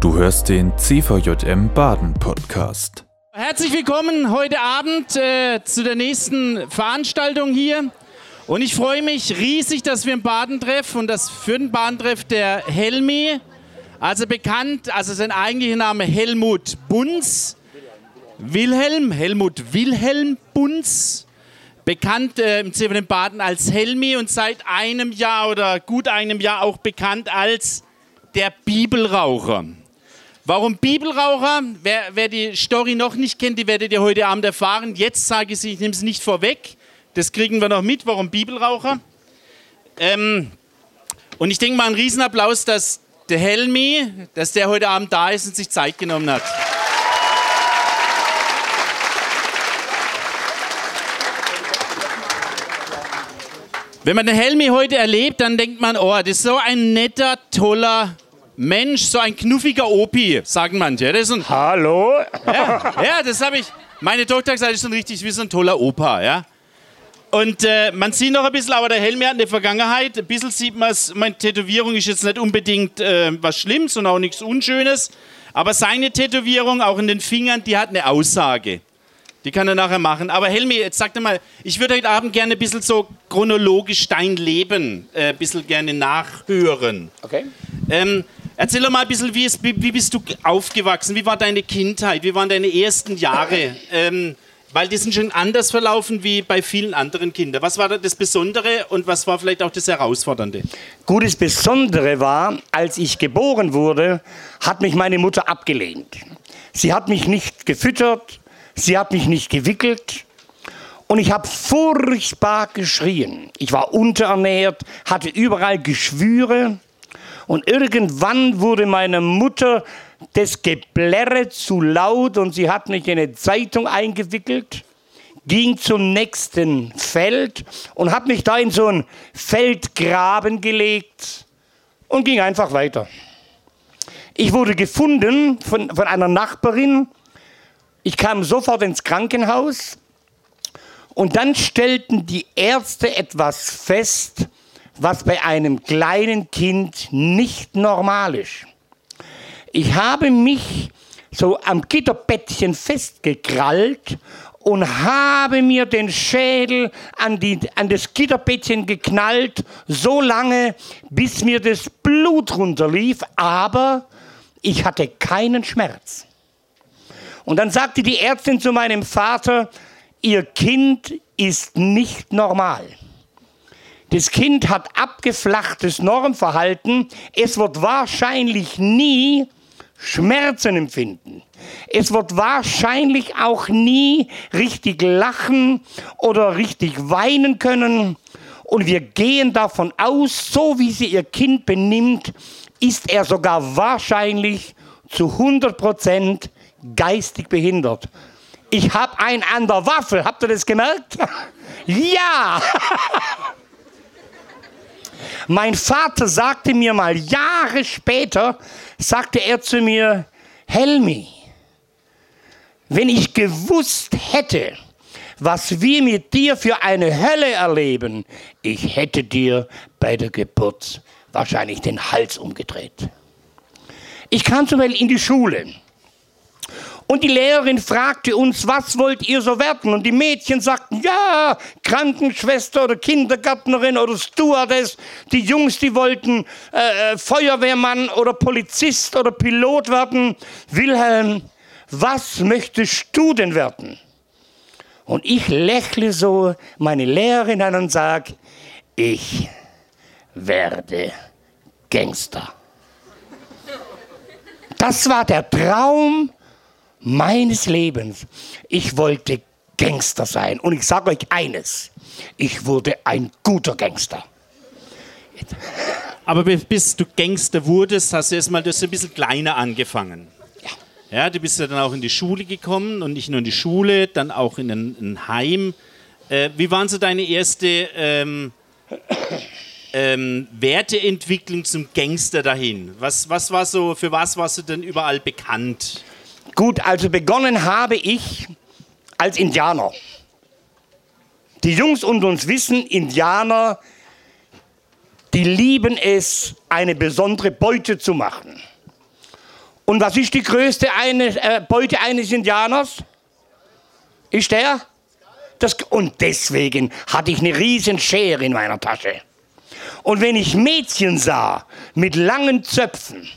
Du hörst den CVJM Baden Podcast. Herzlich willkommen heute Abend äh, zu der nächsten Veranstaltung hier. Und ich freue mich riesig, dass wir im Badentreff und das für den Badentreff der Helmi, also bekannt, also sein eigentlicher Name Helmut Bunz, Wilhelm, Helmut Wilhelm Bunz, bekannt äh, im CVJM Baden als Helmi und seit einem Jahr oder gut einem Jahr auch bekannt als der Bibelraucher. Warum Bibelraucher? Wer, wer, die Story noch nicht kennt, die werdet ihr heute Abend erfahren. Jetzt sage ich sie, ich nehme es nicht vorweg. Das kriegen wir noch mit. Warum Bibelraucher? Ähm, und ich denke mal, ein Riesenapplaus, dass der Helmi, dass der heute Abend da ist und sich Zeit genommen hat. Wenn man den Helmi heute erlebt, dann denkt man, oh, das ist so ein netter, toller Mensch, so ein knuffiger Opi, sagen manche. Das ist ein, Hallo? ja, ja, das habe ich. Meine Tochter hat gesagt, das ist ein richtig wie so ein toller Opa, ja. Und äh, man sieht noch ein bisschen, aber der Helmi hat in der Vergangenheit, ein bisschen sieht man es, meine Tätowierung ist jetzt nicht unbedingt äh, was Schlimmes und auch nichts Unschönes, aber seine Tätowierung, auch in den Fingern, die hat eine Aussage. Die kann er nachher machen. Aber Helmi, jetzt sag doch mal, ich würde heute Abend gerne ein bisschen so chronologisch dein Leben äh, ein bisschen gerne nachhören. Okay. Ähm, erzähl doch mal ein bisschen, wie, ist, wie, bist du aufgewachsen? Wie war deine Kindheit? Wie waren deine ersten Jahre? Ähm, weil die sind schon anders verlaufen wie bei vielen anderen Kindern. Was war das Besondere und was war vielleicht auch das Herausfordernde? Gut, das Besondere war, als ich geboren wurde, hat mich meine Mutter abgelehnt. Sie hat mich nicht gefüttert, sie hat mich nicht gewickelt und ich habe furchtbar geschrien. Ich war unterernährt, hatte überall Geschwüre und irgendwann wurde meine Mutter das Geblärre zu laut und sie hat mich in eine Zeitung eingewickelt, ging zum nächsten Feld und hat mich da in so einen Feldgraben gelegt und ging einfach weiter. Ich wurde gefunden von, von einer Nachbarin. Ich kam sofort ins Krankenhaus und dann stellten die Ärzte etwas fest, was bei einem kleinen Kind nicht normal ist. Ich habe mich so am Gitterbettchen festgekrallt und habe mir den Schädel an, die, an das Gitterbettchen geknallt, so lange, bis mir das Blut runterlief, aber ich hatte keinen Schmerz. Und dann sagte die Ärztin zu meinem Vater, ihr Kind ist nicht normal. Das Kind hat abgeflachtes Normverhalten. Es wird wahrscheinlich nie Schmerzen empfinden. Es wird wahrscheinlich auch nie richtig lachen oder richtig weinen können. Und wir gehen davon aus, so wie sie ihr Kind benimmt, ist er sogar wahrscheinlich zu 100 Prozent geistig behindert. Ich habe einen an der Waffe, habt ihr das gemerkt? ja! mein Vater sagte mir mal Jahre später, sagte er zu mir, Helmi, wenn ich gewusst hätte, was wir mit dir für eine Hölle erleben, ich hätte dir bei der Geburt wahrscheinlich den Hals umgedreht. Ich kam zum Beispiel in die Schule. Und die Lehrerin fragte uns, was wollt ihr so werden? Und die Mädchen sagten, ja, Krankenschwester oder Kindergärtnerin oder Stewardess. Die Jungs, die wollten äh, Feuerwehrmann oder Polizist oder Pilot werden. Wilhelm, was möchtest du denn werden? Und ich lächle so meine Lehrerin an und sage, ich werde Gangster. Das war der Traum meines Lebens. Ich wollte Gangster sein. Und ich sage euch eines, ich wurde ein guter Gangster. Aber bis du Gangster wurdest, hast du erstmal das ein bisschen kleiner angefangen. Ja. Ja, du bist ja dann auch in die Schule gekommen und nicht nur in die Schule, dann auch in ein, ein Heim. Äh, wie waren so deine erste ähm, ähm, Werteentwicklung zum Gangster dahin? Was, was war so, für was warst du denn überall bekannt? Gut, also begonnen habe ich als Indianer. Die Jungs unter uns wissen, Indianer, die lieben es, eine besondere Beute zu machen. Und was ist die größte eine, äh, Beute eines Indianers? Ist der? Das, und deswegen hatte ich eine riesen Schere in meiner Tasche. Und wenn ich Mädchen sah mit langen Zöpfen,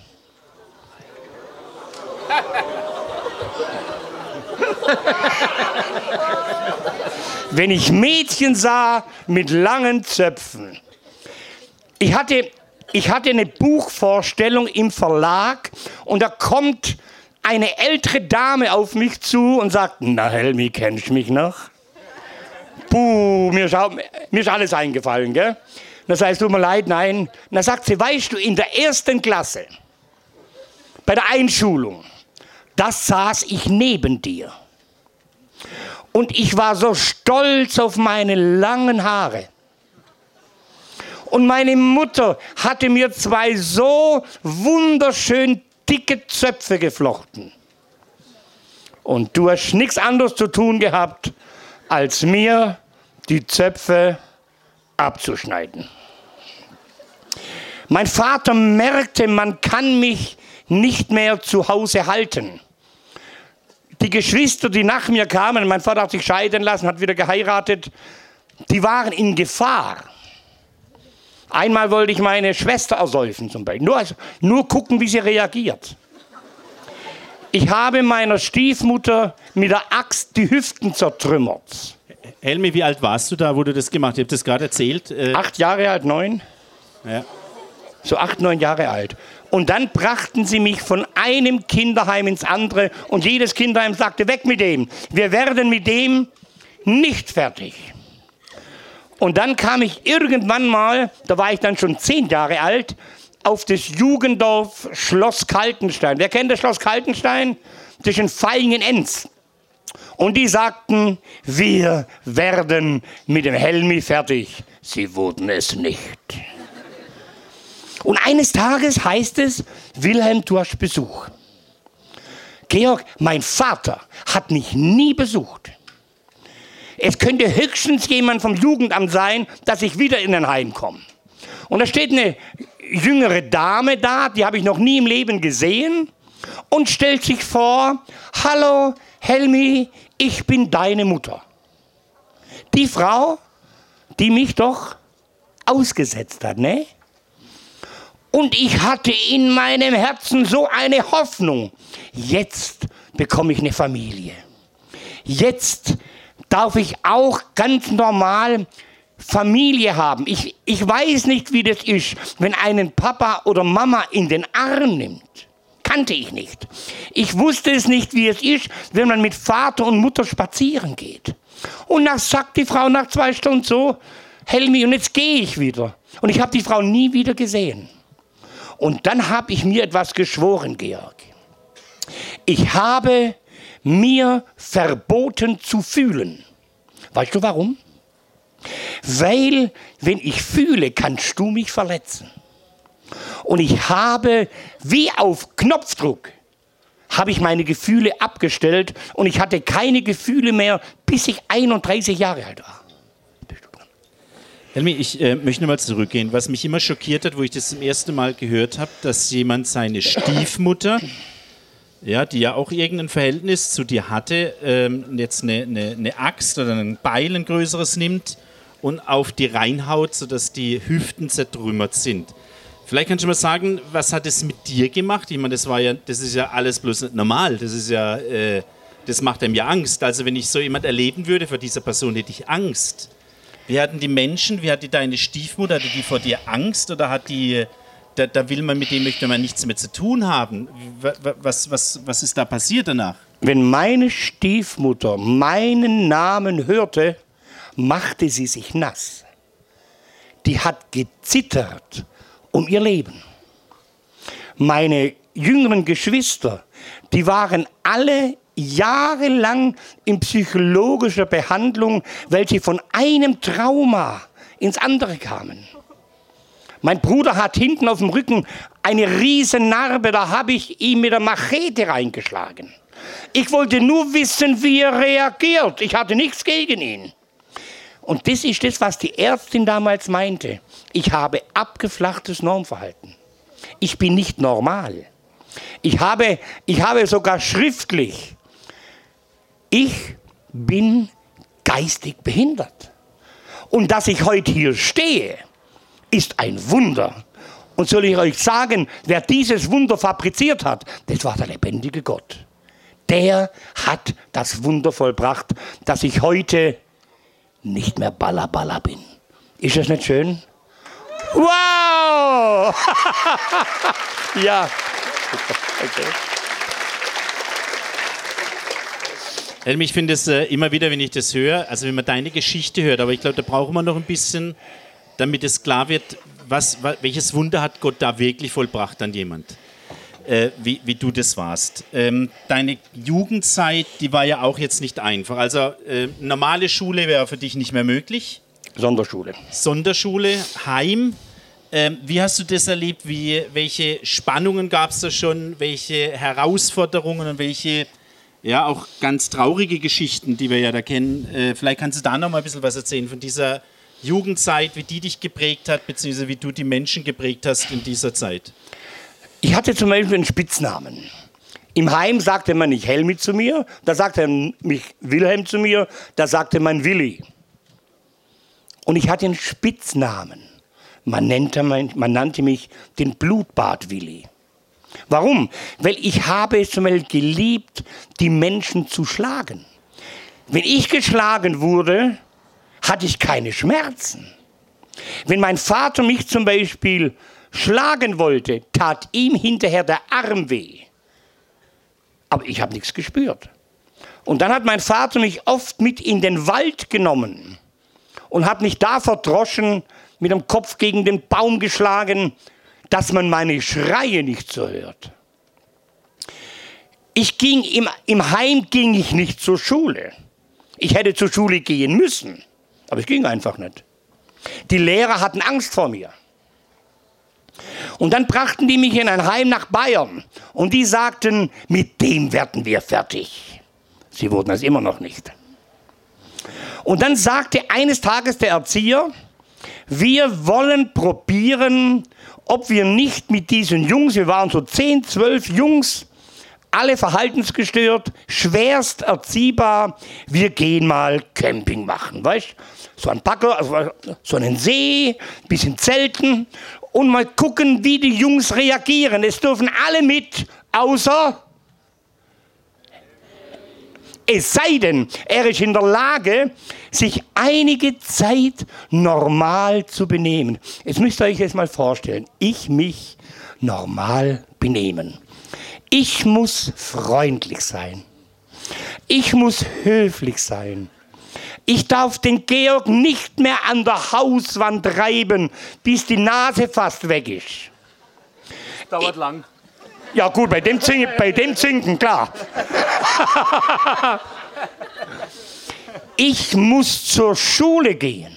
wenn ich Mädchen sah mit langen Zöpfen, ich hatte, ich hatte eine Buchvorstellung im Verlag und da kommt eine ältere Dame auf mich zu und sagt, na Helmi, kennst du mich noch? Puh, mir ist, mir ist alles eingefallen, gell? Das heißt, tut mir leid, nein. dann sagt sie, weißt du, in der ersten Klasse, bei der Einschulung, das saß ich neben dir. Und ich war so stolz auf meine langen Haare. Und meine Mutter hatte mir zwei so wunderschön dicke Zöpfe geflochten. Und du hast nichts anderes zu tun gehabt, als mir die Zöpfe abzuschneiden. Mein Vater merkte, man kann mich nicht mehr zu Hause halten. Die Geschwister, die nach mir kamen, mein Vater hat sich scheiden lassen, hat wieder geheiratet, die waren in Gefahr. Einmal wollte ich meine Schwester ersäufen zum Beispiel. Nur, nur gucken, wie sie reagiert. Ich habe meiner Stiefmutter mit der Axt die Hüften zertrümmert. Helmi, wie alt warst du da, wo du das gemacht hast? Ich habe das gerade erzählt. Äh acht Jahre alt, neun. Ja. So acht, neun Jahre alt. Und dann brachten sie mich von einem Kinderheim ins andere und jedes Kinderheim sagte, weg mit dem. Wir werden mit dem nicht fertig. Und dann kam ich irgendwann mal, da war ich dann schon zehn Jahre alt, auf das Jugenddorf Schloss Kaltenstein. Wer kennt das Schloss Kaltenstein? Zwischen Feingen-Enz. Und die sagten, wir werden mit dem Helmi fertig. Sie wurden es nicht. Und eines Tages heißt es, Wilhelm, du hast Besuch. Georg, mein Vater hat mich nie besucht. Es könnte höchstens jemand vom Jugendamt sein, dass ich wieder in ein Heim komme. Und da steht eine jüngere Dame da, die habe ich noch nie im Leben gesehen, und stellt sich vor, hallo Helmi, ich bin deine Mutter. Die Frau, die mich doch ausgesetzt hat, ne? Und ich hatte in meinem Herzen so eine Hoffnung. Jetzt bekomme ich eine Familie. Jetzt darf ich auch ganz normal Familie haben. Ich, ich weiß nicht, wie das ist, wenn einen Papa oder Mama in den Arm nimmt. Kannte ich nicht. Ich wusste es nicht, wie es ist, wenn man mit Vater und Mutter spazieren geht. Und dann sagt die Frau nach zwei Stunden so, Helmi, und jetzt gehe ich wieder. Und ich habe die Frau nie wieder gesehen. Und dann habe ich mir etwas geschworen, Georg. Ich habe mir verboten zu fühlen. Weißt du warum? Weil, wenn ich fühle, kannst du mich verletzen. Und ich habe, wie auf Knopfdruck, habe ich meine Gefühle abgestellt und ich hatte keine Gefühle mehr, bis ich 31 Jahre alt war. Helmi, ich äh, möchte nochmal zurückgehen. Was mich immer schockiert hat, wo ich das zum ersten Mal gehört habe, dass jemand seine Stiefmutter ja, die ja auch irgendein Verhältnis zu dir hatte, ähm, jetzt eine, eine, eine, Axt oder ein Beil, ein größeres nimmt und auf die reinhaut, sodass die Hüften zertrümmert sind. Vielleicht kannst du mal sagen, was hat es mit dir gemacht? Ich meine, das war ja, das ist ja alles bloß nicht normal. Das ist ja, äh, das macht einem ja Angst. Also wenn ich so jemand erleben würde, vor dieser Person hätte ich Angst. Wie hatten die Menschen, wie hatte deine Stiefmutter, hatte die vor dir Angst oder hat die da, da, will man mit dem möchte man nichts mehr zu tun haben. Was, was, was ist da passiert danach? Wenn meine Stiefmutter meinen Namen hörte, machte sie sich nass. Die hat gezittert um ihr Leben. Meine jüngeren Geschwister, die waren alle jahrelang in psychologischer Behandlung, welche von einem Trauma ins andere kamen. Mein Bruder hat hinten auf dem Rücken eine riesen Narbe, da habe ich ihm mit der Machete reingeschlagen. Ich wollte nur wissen, wie er reagiert. Ich hatte nichts gegen ihn. Und das ist das, was die Ärztin damals meinte. Ich habe abgeflachtes Normverhalten. Ich bin nicht normal. Ich habe, ich habe sogar schriftlich, ich bin geistig behindert. Und dass ich heute hier stehe, ist ein Wunder. Und soll ich euch sagen, wer dieses Wunder fabriziert hat, das war der lebendige Gott. Der hat das Wunder vollbracht, dass ich heute nicht mehr Balla Balla bin. Ist das nicht schön? Wow! ja. Okay. Helm, ich finde es äh, immer wieder, wenn ich das höre, also wenn man deine Geschichte hört, aber ich glaube, da brauchen wir noch ein bisschen, damit es klar wird, was, welches Wunder hat Gott da wirklich vollbracht an jemand, äh, wie, wie, du das warst. Ähm, deine Jugendzeit, die war ja auch jetzt nicht einfach. Also äh, normale Schule wäre für dich nicht mehr möglich. Sonderschule. Sonderschule, Heim. Ähm, wie hast du das erlebt? Wie, welche Spannungen gab es da schon? Welche Herausforderungen und welche, ja, auch ganz traurige Geschichten, die wir ja da kennen? Äh, vielleicht kannst du da noch mal ein bisschen was erzählen von dieser Jugendzeit, wie die dich geprägt hat, beziehungsweise wie du die Menschen geprägt hast in dieser Zeit. Ich hatte zum Beispiel einen Spitznamen. Im Heim sagte man nicht Helmi zu mir, da sagte mich Wilhelm zu mir, da sagte man Willi. Und ich hatte einen Spitznamen. Man nannte, man nannte mich den Blutbad Willi. Warum? Weil ich habe es zum geliebt, die Menschen zu schlagen. Wenn ich geschlagen wurde, hatte ich keine Schmerzen. Wenn mein Vater mich zum Beispiel schlagen wollte, tat ihm hinterher der Arm weh. Aber ich habe nichts gespürt. Und dann hat mein Vater mich oft mit in den Wald genommen und hat mich da verdroschen, mit dem Kopf gegen den Baum geschlagen, dass man meine Schreie nicht so hört. Ich ging im, im Heim ging ich nicht zur Schule. Ich hätte zur Schule gehen müssen, aber es ging einfach nicht. Die Lehrer hatten Angst vor mir. Und dann brachten die mich in ein Heim nach Bayern und die sagten, mit dem werden wir fertig. Sie wurden es immer noch nicht. Und dann sagte eines Tages der Erzieher, wir wollen probieren, ob wir nicht mit diesen Jungs, wir waren so 10, 12 Jungs, alle verhaltensgestört, schwerst erziehbar, wir gehen mal Camping machen, weißt So ein Packer, also so einen See, bisschen Zelten und mal gucken, wie die Jungs reagieren. Es dürfen alle mit, außer es sei denn, er ist in der Lage, sich einige Zeit normal zu benehmen. Jetzt müsst ihr euch jetzt mal vorstellen, ich mich normal benehmen. Ich muss freundlich sein. Ich muss höflich sein. Ich darf den Georg nicht mehr an der Hauswand reiben, bis die Nase fast weg ist. Das dauert lang. Ja gut, bei dem, Zing, bei dem Zinken, klar. ich muss zur Schule gehen.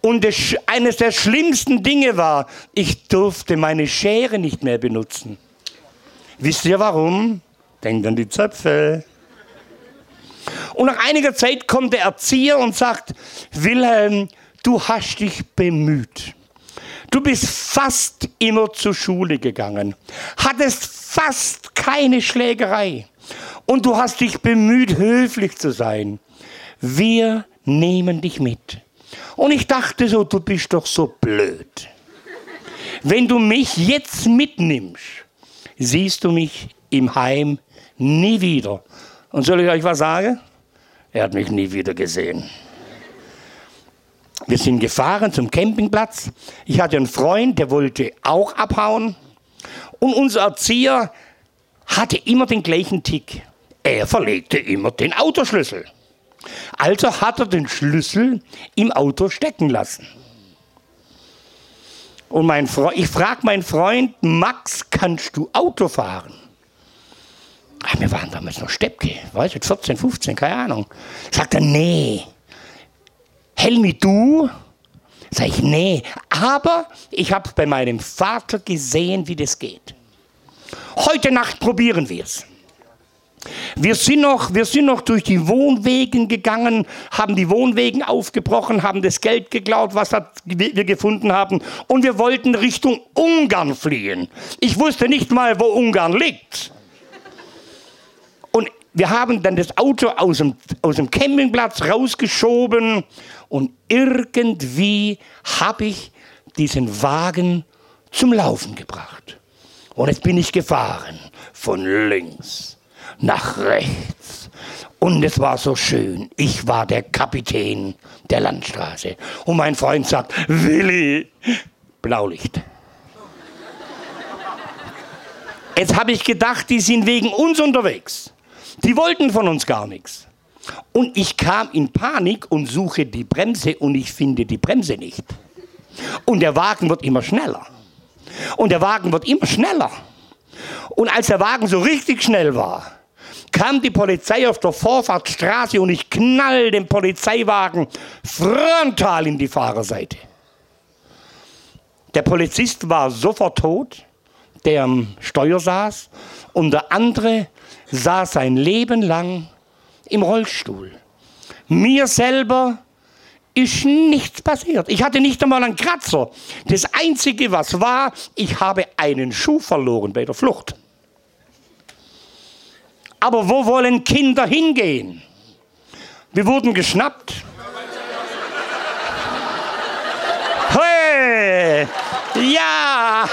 Und das, eines der schlimmsten Dinge war, ich durfte meine Schere nicht mehr benutzen. Wisst ihr warum? Denkt an die Zöpfe. Und nach einiger Zeit kommt der Erzieher und sagt, Wilhelm, du hast dich bemüht. Du bist fast immer zur Schule gegangen, hattest fast keine Schlägerei und du hast dich bemüht, höflich zu sein. Wir nehmen dich mit. Und ich dachte so, du bist doch so blöd. Wenn du mich jetzt mitnimmst, siehst du mich im Heim nie wieder. Und soll ich euch was sagen? Er hat mich nie wieder gesehen. Wir sind gefahren zum Campingplatz. Ich hatte einen Freund, der wollte auch abhauen. Und unser Erzieher hatte immer den gleichen Tick. Er verlegte immer den Autoschlüssel. Also hat er den Schlüssel im Auto stecken lassen. Und mein Freund, ich frage meinen Freund, Max, kannst du Auto fahren? Ach, wir waren damals noch Steppke, weiß ich, 14, 15, keine Ahnung. Sagt er, nee, Helmi, du? Sag ich, nee, aber ich habe bei meinem Vater gesehen, wie das geht. Heute Nacht probieren wir es. Wir sind, noch, durch die Wohnwegen gegangen, haben die Wohnwegen aufgebrochen, haben das Geld geklaut, was wir gefunden haben. Und wir wollten Richtung Ungarn fliehen. Ich wusste nicht mal, wo Ungarn liegt. Wir haben dann das Auto aus dem, aus dem Campingplatz rausgeschoben und irgendwie habe ich diesen Wagen zum Laufen gebracht. Und jetzt bin ich gefahren, von links nach rechts. Und es war so schön. Ich war der Kapitän der Landstraße. Und mein Freund sagt, Willi, Blaulicht. Jetzt habe ich gedacht, die sind wegen uns unterwegs. Die wollten von uns gar nichts. Und ich kam in Panik und suche die Bremse und ich finde die Bremse nicht. Und der Wagen wird immer schneller. Und der Wagen wird immer schneller. Und als der Wagen so richtig schnell war, kam die Polizei auf der Vorfahrtsstraße und ich knall den Polizeiwagen frontal in die Fahrerseite. Der Polizist war sofort tot, der am Steuer saß, und der andere saß sein Leben lang im Rollstuhl. Mir selber ist nichts passiert. Ich hatte nicht einmal einen Kratzer. Das Einzige, was war, ich habe einen Schuh verloren bei der Flucht. Aber wo wollen Kinder hingehen? Wir wurden geschnappt. Hey! Ja!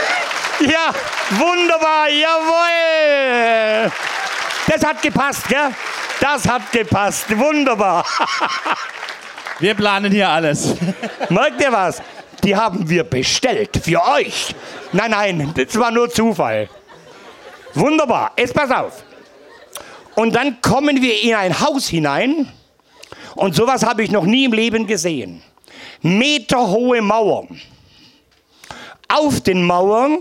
Ja! Wunderbar! Jawohl! Das hat gepasst, gell? Das hat gepasst. Wunderbar. Wir planen hier alles. Merkt ihr was? Die haben wir bestellt für euch. Nein, nein, das war nur Zufall. Wunderbar. Jetzt pass auf. Und dann kommen wir in ein Haus hinein. Und sowas habe ich noch nie im Leben gesehen. Meterhohe Mauern. Auf den Mauern,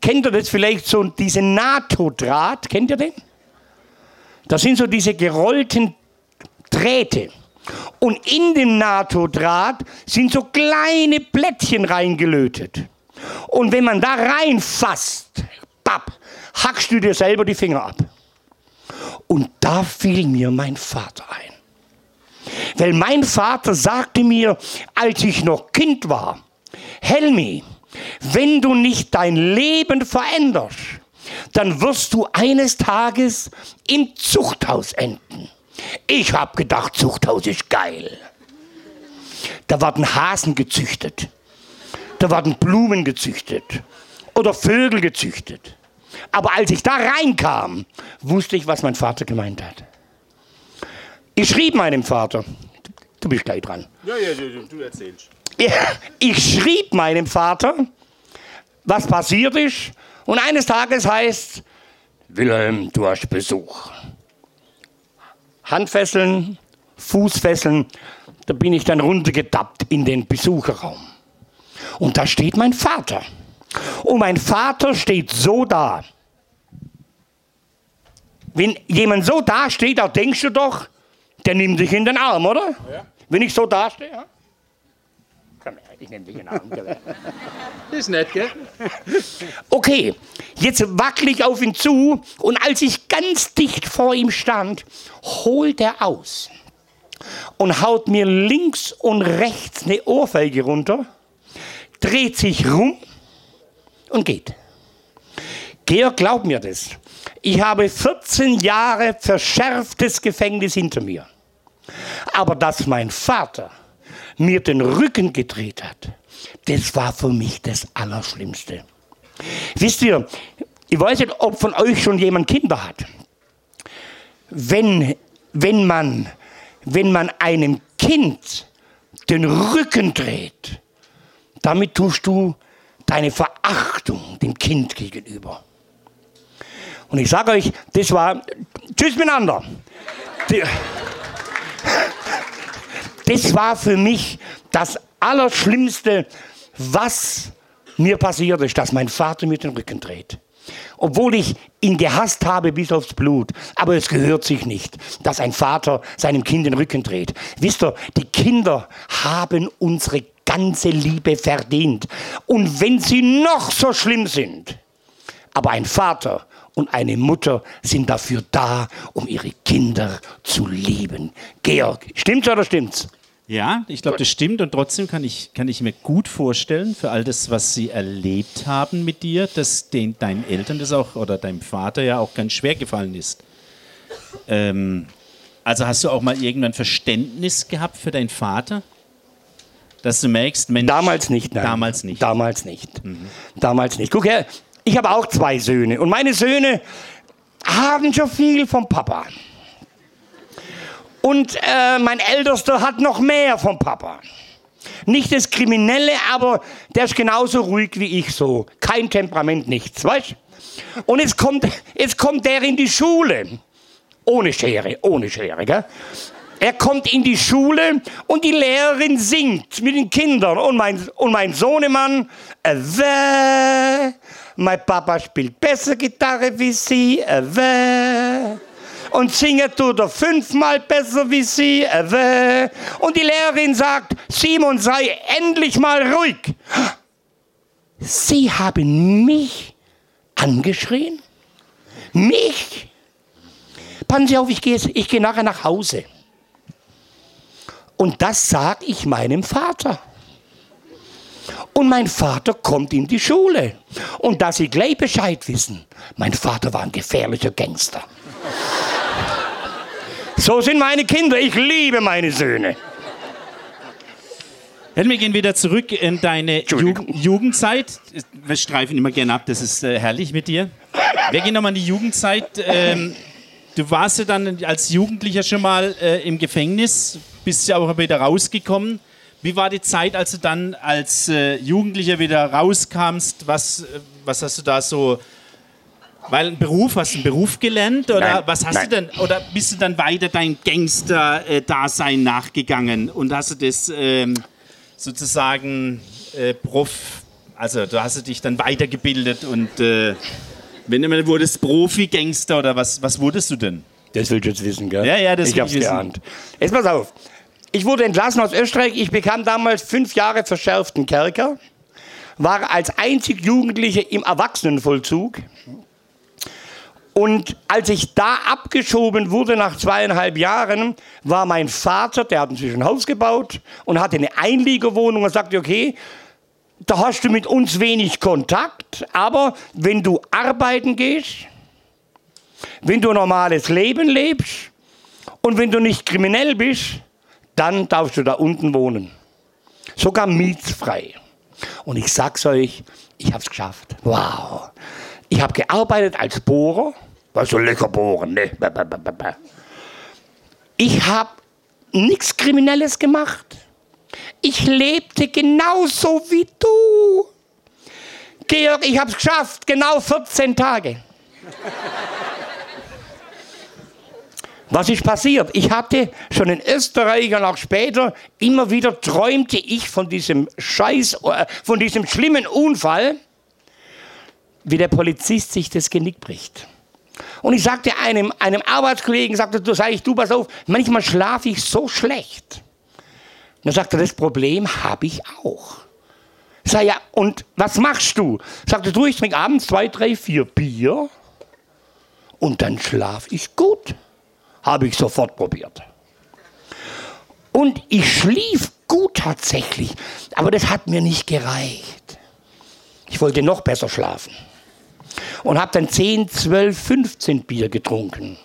kennt ihr das vielleicht so, diese NATO-Draht, kennt ihr den? Das sind so diese gerollten Drähte. Und in dem NATO-Draht sind so kleine Plättchen reingelötet. Und wenn man da reinfasst, papp, hackst du dir selber die Finger ab. Und da fiel mir mein Vater ein. Weil mein Vater sagte mir, als ich noch Kind war, Helmi, wenn du nicht dein Leben veränderst, dann wirst du eines Tages im Zuchthaus enden. Ich habe gedacht, Zuchthaus ist geil. Da werden Hasen gezüchtet. Da werden Blumen gezüchtet. Oder Vögel gezüchtet. Aber als ich da reinkam, wusste ich, was mein Vater gemeint hat. Ich schrieb meinem Vater, du bist gleich dran. Ja, ja, du, du erzählst. Ich schrieb meinem Vater, was passiert ist. Und eines Tages heißt, Wilhelm, du hast Besuch. Handfesseln, Fußfesseln, da bin ich dann runtergetappt in den Besucherraum. Und da steht mein Vater. Und mein Vater steht so da. Wenn jemand so da steht, da denkst du doch, der nimmt dich in den Arm, oder? Ja. Wenn ich so da stehe, ja? Ich nehme dich in den Arm. ist nett, gell? Okay, jetzt wackel ich auf ihn zu und als ich ganz dicht vor ihm stand, holt er aus und haut mir links und rechts eine Ohrfeige runter, dreht sich rum und geht. Georg, glaub mir das. Ich habe 14 Jahre verschärftes Gefängnis hinter mir. Aber dass mein Vater mir den Rücken gedreht hat, das war für mich das Allerschlimmste. Wisst ihr, ich weiß nicht, ob von euch schon jemand Kinder hat. Wenn, wenn, man, wenn man einem Kind den Rücken dreht, damit tust du deine Verachtung dem Kind gegenüber. Und ich sage euch, das war, tschüss miteinander. Das war für mich das Allerschlimmste, was mir passiert ist, dass mein Vater mir den Rücken dreht. Obwohl ich ihn gehasst habe bis aufs Blut. Aber es gehört sich nicht, dass ein Vater seinem Kind den Rücken dreht. Wisst ihr, die Kinder haben unsere ganze Liebe verdient. Und wenn sie noch so schlimm sind, aber ein Vater und eine Mutter sind dafür da, um ihre Kinder zu lieben. Georg, stimmt's oder stimmt's? Ja, ich glaube, das stimmt und trotzdem kann ich, kann ich mir gut vorstellen, für all das, was sie erlebt haben mit dir, dass den, deinen Eltern das auch oder deinem Vater ja auch ganz schwer gefallen ist. Ähm, also hast du auch mal irgendwann Verständnis gehabt für deinen Vater? Dass du merkst, Mensch. Damals nicht, nein. Damals nicht. Damals nicht. Mhm. Damals nicht. Guck her, ich habe auch zwei Söhne und meine Söhne haben schon viel vom Papa. Und äh, mein Ältester hat noch mehr vom Papa. Nicht das Kriminelle, aber der ist genauso ruhig wie ich so. Kein Temperament, nichts, weißt Und jetzt kommt, jetzt kommt der in die Schule. Ohne Schere, ohne Schere, gell? Er kommt in die Schule und die Lehrerin singt mit den Kindern. Und mein, und mein Sohnemann, äh, mein Papa spielt besser Gitarre wie sie, äh, und singen tut er fünfmal besser wie sie. Äh, und die Lehrerin sagt, Simon, sei endlich mal ruhig. Sie haben mich angeschrien? Mich? Passen Sie auf, ich gehe, ich gehe nachher nach Hause. Und das sage ich meinem Vater. Und mein Vater kommt in die Schule. Und dass Sie gleich Bescheid wissen, mein Vater war ein gefährlicher Gangster. So sind meine Kinder. Ich liebe meine Söhne. Wir gehen wieder zurück in deine Ju Jugendzeit. Wir streifen immer gerne ab, das ist äh, herrlich mit dir. Wir gehen nochmal in die Jugendzeit. Ähm, du warst ja dann als Jugendlicher schon mal äh, im Gefängnis, bist ja auch wieder rausgekommen. Wie war die Zeit, als du dann als äh, Jugendlicher wieder rauskamst? Was, äh, was hast du da so weil ein Beruf, hast du einen Beruf gelernt oder Nein, was hast nein. du denn? Oder bist du dann weiter dein Gangster-Dasein nachgegangen und hast du das ähm, sozusagen äh, Prof, also du hast du dich dann weitergebildet und äh, wenn du mal wurdest Profi-Gangster oder was, was wurdest du denn? Das willst du jetzt wissen, gell? Ja, ja, das ich will hab's ich wissen. geahnt. Jetzt pass auf. Ich wurde entlassen aus Österreich. Ich bekam damals fünf Jahre verschärften Kerker. War als einzig Jugendlicher im Erwachsenenvollzug. Und als ich da abgeschoben wurde nach zweieinhalb Jahren, war mein Vater, der hat inzwischen ein Haus gebaut und hatte eine Einliegerwohnung und sagte, okay, da hast du mit uns wenig Kontakt, aber wenn du arbeiten gehst, wenn du normales Leben lebst und wenn du nicht kriminell bist, dann darfst du da unten wohnen. Sogar mietsfrei. Und ich sag's euch, ich hab's geschafft. Wow. Ich habe gearbeitet als Bohrer, war so lecker bohren, ne? Ich habe nichts Kriminelles gemacht. Ich lebte genauso wie du. Georg, ich habe es geschafft, genau 14 Tage. Was ist passiert? Ich hatte schon in Österreich und auch später immer wieder träumte ich von diesem Scheiß, äh, von diesem schlimmen Unfall, wie der Polizist sich das Genick bricht. Und ich sagte einem, einem Arbeitskollegen, sagte, du sag ich, du pass auf, manchmal schlafe ich so schlecht. Und er sagte, das Problem habe ich auch. Ich sag, ja, und was machst du? Sagte, du, ich trinke abends zwei, drei, vier Bier und dann schlaf ich gut. Habe ich sofort probiert. Und ich schlief gut tatsächlich, aber das hat mir nicht gereicht. Ich wollte noch besser schlafen und habe dann 10, 12, 15 Bier getrunken.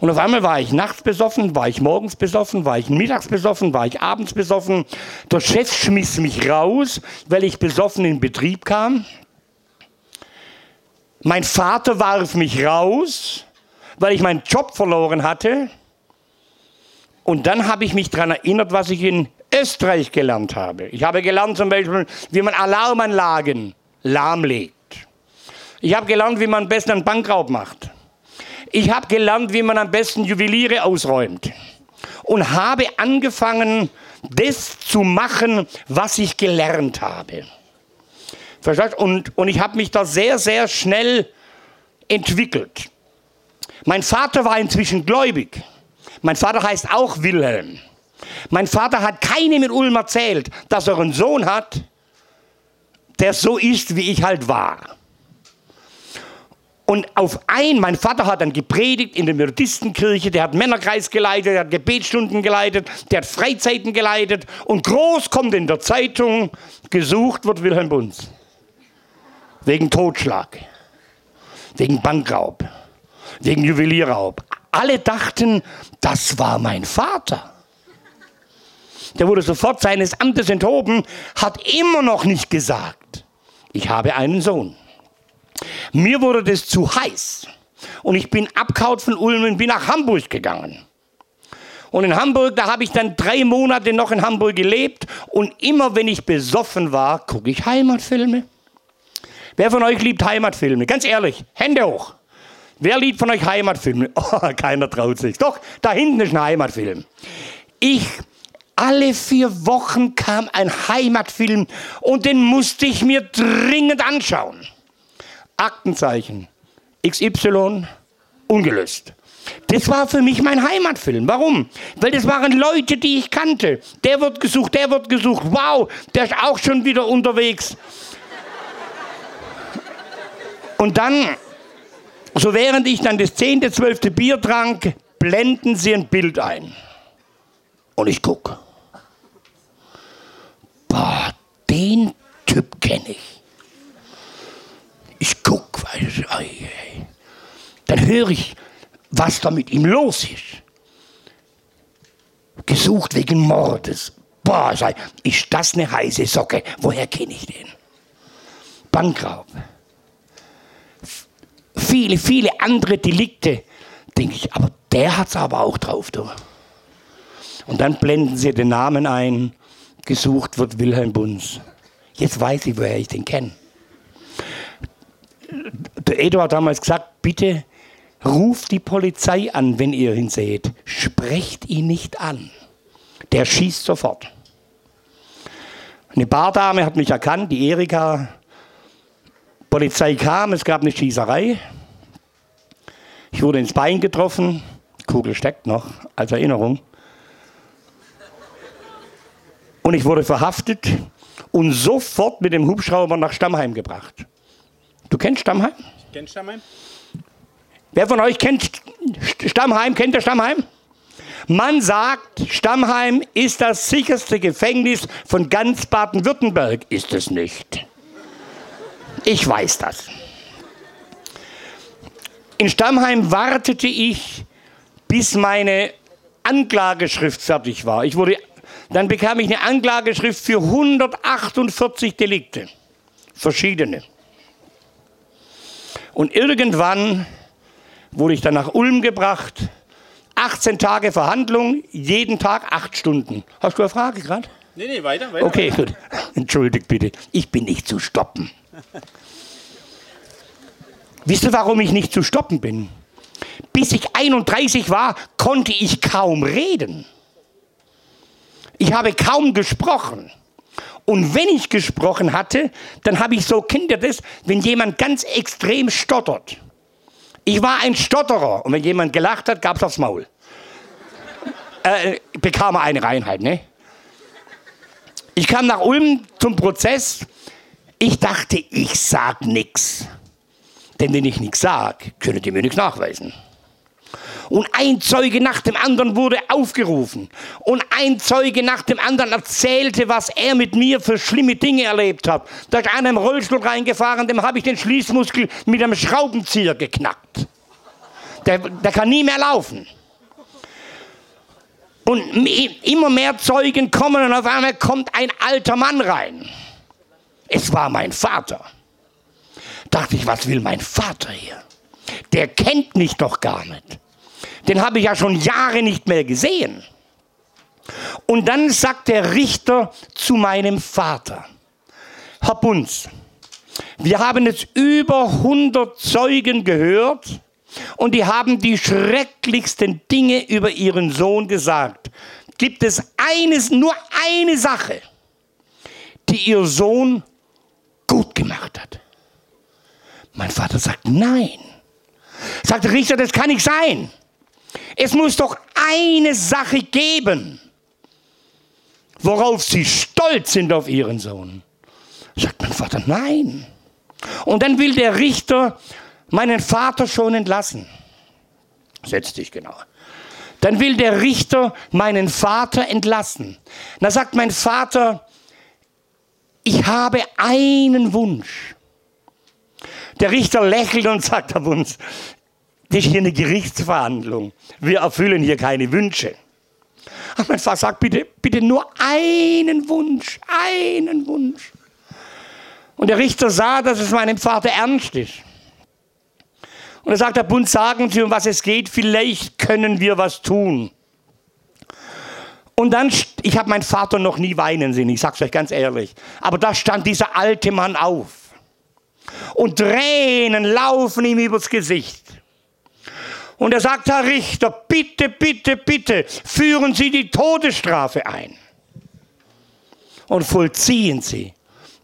Und auf einmal war ich nachts besoffen, war ich morgens besoffen, war ich mittags besoffen, war ich abends besoffen. Der Chef schmiss mich raus, weil ich besoffen in Betrieb kam. Mein Vater warf mich raus, weil ich meinen Job verloren hatte. Und dann habe ich mich daran erinnert, was ich in Österreich gelernt habe. Ich habe gelernt zum Beispiel, wie man Alarmanlagen lahmlegt. Ich habe gelernt, wie man am besten einen Bankraub macht. Ich habe gelernt, wie man am besten Juweliere ausräumt. Und habe angefangen, das zu machen, was ich gelernt habe. Und, und ich habe mich da sehr, sehr schnell entwickelt. Mein Vater war inzwischen gläubig. Mein Vater heißt auch Wilhelm. Mein Vater hat keinem in Ulm erzählt, dass er einen Sohn hat, der so ist, wie ich halt war. Und auf ein, mein Vater hat dann gepredigt in der Methodistenkirche, der hat Männerkreis geleitet, der hat Gebetsstunden geleitet, der hat Freizeiten geleitet. Und groß kommt in der Zeitung, gesucht wird Wilhelm Bunz. Wegen Totschlag, wegen Bankraub, wegen Juwelierraub. Alle dachten, das war mein Vater. Der wurde sofort seines Amtes enthoben, hat immer noch nicht gesagt, ich habe einen Sohn. Mir wurde das zu heiß. Und ich bin abgehauen von Ulm und bin nach Hamburg gegangen. Und in Hamburg, da habe ich dann drei Monate noch in Hamburg gelebt. Und immer wenn ich besoffen war, gucke ich Heimatfilme. Wer von euch liebt Heimatfilme? Ganz ehrlich, Hände hoch. Wer liebt von euch Heimatfilme? Oh, keiner traut sich. Doch, da hinten ist ein Heimatfilm. Ich, alle vier Wochen kam ein Heimatfilm und den musste ich mir dringend anschauen. Aktenzeichen XY ungelöst. Das war für mich mein Heimatfilm. Warum? Weil das waren Leute, die ich kannte. Der wird gesucht, der wird gesucht. Wow, der ist auch schon wieder unterwegs. Und dann, so während ich dann das zehnte, zwölfte Bier trank, blenden sie ein Bild ein. Und ich gucke. Boah, den Typ kenne ich. Ich guck, dann höre ich, was da mit ihm los ist. Gesucht wegen Mordes. Boah, ist das eine heiße Socke? Woher kenne ich den? Bankraub. Viele, viele andere Delikte. Denke ich, aber der hat es aber auch drauf, du. Und dann blenden sie den Namen ein. Gesucht wird Wilhelm Bunz. Jetzt weiß ich, woher ich den kenne der Edo hat damals gesagt, bitte ruft die Polizei an, wenn ihr ihn seht. Sprecht ihn nicht an. Der schießt sofort. Eine Bardame hat mich erkannt, die Erika. Polizei kam, es gab eine Schießerei. Ich wurde ins Bein getroffen. Kugel steckt noch als Erinnerung. Und ich wurde verhaftet und sofort mit dem Hubschrauber nach Stammheim gebracht. Du kennst Stammheim? Ich kenn Stammheim. Wer von euch kennt Stammheim? Kennt der Stammheim? Man sagt, Stammheim ist das sicherste Gefängnis von ganz Baden-Württemberg. Ist es nicht. Ich weiß das. In Stammheim wartete ich, bis meine Anklageschrift fertig war. Ich wurde, dann bekam ich eine Anklageschrift für 148 Delikte. Verschiedene. Und irgendwann wurde ich dann nach Ulm gebracht. 18 Tage Verhandlung, jeden Tag 8 Stunden. Hast du eine Frage gerade? Nee, nee, weiter, weiter. Okay, gut. Entschuldigt bitte. Ich bin nicht zu stoppen. Wisst ihr, warum ich nicht zu stoppen bin? Bis ich 31 war, konnte ich kaum reden. Ich habe kaum gesprochen. Und wenn ich gesprochen hatte, dann habe ich so, ihr das, wenn jemand ganz extrem stottert. Ich war ein Stotterer und wenn jemand gelacht hat, gab es aufs Maul. Äh, bekam er eine Reinheit, ne? Ich kam nach Ulm zum Prozess. Ich dachte, ich sag nichts. Denn wenn ich nichts sag, könnt ihr mir nichts nachweisen. Und ein Zeuge nach dem anderen wurde aufgerufen. Und ein Zeuge nach dem anderen erzählte, was er mit mir für schlimme Dinge erlebt hat. Da ist einer im Rollstuhl reingefahren, dem habe ich den Schließmuskel mit einem Schraubenzieher geknackt. Der, der kann nie mehr laufen. Und immer mehr Zeugen kommen und auf einmal kommt ein alter Mann rein. Es war mein Vater. Dachte ich, was will mein Vater hier? Der kennt mich doch gar nicht den habe ich ja schon Jahre nicht mehr gesehen. Und dann sagt der Richter zu meinem Vater, Herr Bunz, wir haben jetzt über 100 Zeugen gehört und die haben die schrecklichsten Dinge über ihren Sohn gesagt. Gibt es eines, nur eine Sache, die ihr Sohn gut gemacht hat? Mein Vater sagt, nein. Sagt der Richter, das kann nicht sein. Es muss doch eine Sache geben, worauf sie stolz sind auf ihren Sohn. Sagt mein Vater, nein. Und dann will der Richter meinen Vater schon entlassen. Setz dich genau. Dann will der Richter meinen Vater entlassen. Da sagt mein Vater, ich habe einen Wunsch. Der Richter lächelt und sagt auf uns, das ist hier eine Gerichtsverhandlung. Wir erfüllen hier keine Wünsche. Aber mein Vater sagt, bitte, bitte nur einen Wunsch, einen Wunsch. Und der Richter sah, dass es meinem Vater ernst ist. Und er sagt, Herr Bund, sagen Sie, um was es geht, vielleicht können wir was tun. Und dann, ich habe meinen Vater noch nie weinen sehen, ich sage es euch ganz ehrlich. Aber da stand dieser alte Mann auf. Und Tränen laufen ihm übers Gesicht. Und er sagt, Herr Richter, bitte, bitte, bitte, führen Sie die Todesstrafe ein. Und vollziehen Sie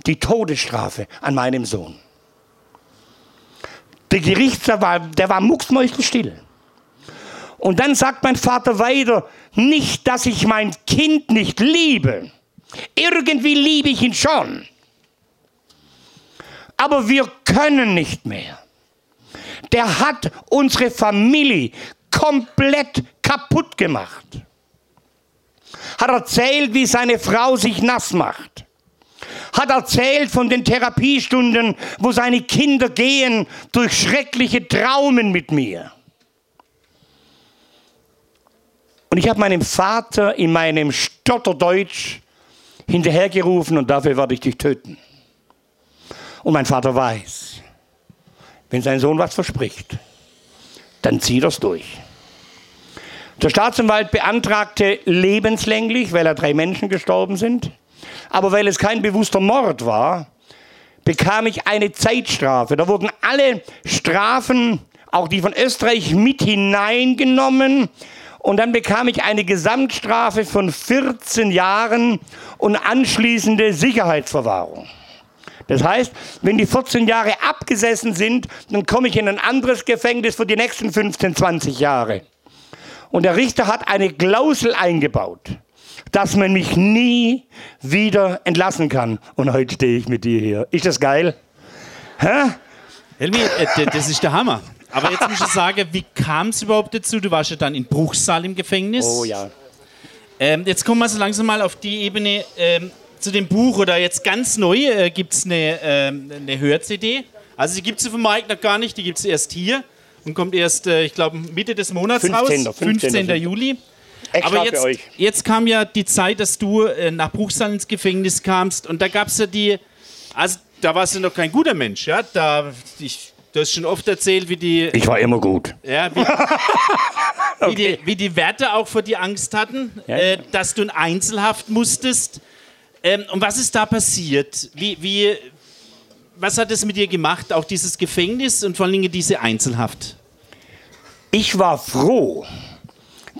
die Todesstrafe an meinem Sohn. Der Gerichtssaal war, der war mucksmäuschenstill. Und dann sagt mein Vater weiter, nicht, dass ich mein Kind nicht liebe. Irgendwie liebe ich ihn schon. Aber wir können nicht mehr. Der hat unsere Familie komplett kaputt gemacht. Hat erzählt, wie seine Frau sich nass macht hat erzählt von den Therapiestunden, wo seine Kinder gehen durch schreckliche Traumen mit mir. Und ich habe meinem Vater in meinem Stotterdeutsch hinterhergerufen und dafür werde ich dich töten. Und mein Vater weiß, wenn sein Sohn was verspricht, dann zieht es durch. Der Staatsanwalt beantragte lebenslänglich, weil er drei Menschen gestorben sind. Aber weil es kein bewusster Mord war, bekam ich eine Zeitstrafe. Da wurden alle Strafen, auch die von Österreich, mit hineingenommen. Und dann bekam ich eine Gesamtstrafe von 14 Jahren und anschließende Sicherheitsverwahrung. Das heißt, wenn die 14 Jahre abgesessen sind, dann komme ich in ein anderes Gefängnis für die nächsten 15, 20 Jahre. Und der Richter hat eine Klausel eingebaut dass man mich nie wieder entlassen kann. Und heute stehe ich mit dir hier. Ist das geil? Hä? Helmi, äh, das ist der Hammer. Aber jetzt muss ich sagen, wie kam es überhaupt dazu? Du warst ja dann in Bruchsal im Gefängnis. Oh ja. Ähm, jetzt kommen wir so langsam mal auf die Ebene ähm, zu dem Buch. Oder jetzt ganz neu äh, gibt es eine, ähm, eine Hör-CD. Also die gibt es von Mike noch gar nicht, die gibt es erst hier und kommt erst, äh, ich glaube, Mitte des Monats 15. raus. 15. 15. Juli. Extra Aber jetzt, jetzt kam ja die Zeit, dass du äh, nach Bruchsal ins Gefängnis kamst und da gab es ja die, also da warst du noch kein guter Mensch, ja? Da, ich, du hast schon oft erzählt, wie die. Ich war immer gut. Ja, wie, okay. wie, die, wie die Werte auch vor dir Angst hatten, ja. äh, dass du in Einzelhaft musstest. Ähm, und was ist da passiert? Wie, wie, was hat es mit dir gemacht, auch dieses Gefängnis und vor allen Dingen diese Einzelhaft? Ich war froh,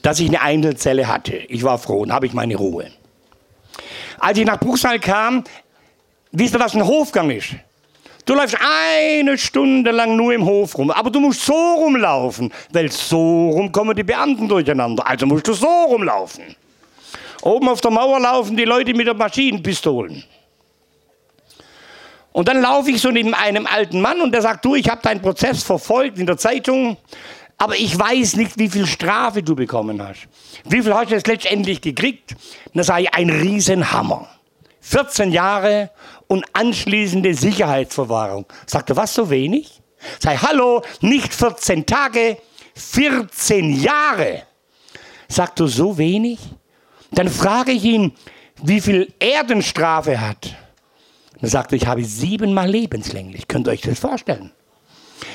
dass ich eine Einzelzelle hatte. Ich war froh und habe ich meine Ruhe. Als ich nach Bruchsal kam, wisst ihr, was ein Hofgang ist? Du läufst eine Stunde lang nur im Hof rum, aber du musst so rumlaufen, weil so rum kommen die Beamten durcheinander. Also musst du so rumlaufen. Oben auf der Mauer laufen die Leute mit den Maschinenpistolen. Und dann laufe ich so neben einem alten Mann und der sagt, du, ich habe deinen Prozess verfolgt in der Zeitung aber ich weiß nicht, wie viel Strafe du bekommen hast. Wie viel hast du jetzt letztendlich gekriegt? Das sei ein Riesenhammer. 14 Jahre und anschließende Sicherheitsverwahrung. Sagt er, was so wenig? Sei, hallo, nicht 14 Tage, 14 Jahre. Sagt du so wenig? Dann frage ich ihn, wie viel Erdenstrafe hat. Dann sagt er, ich habe siebenmal lebenslänglich. Könnt ihr euch das vorstellen?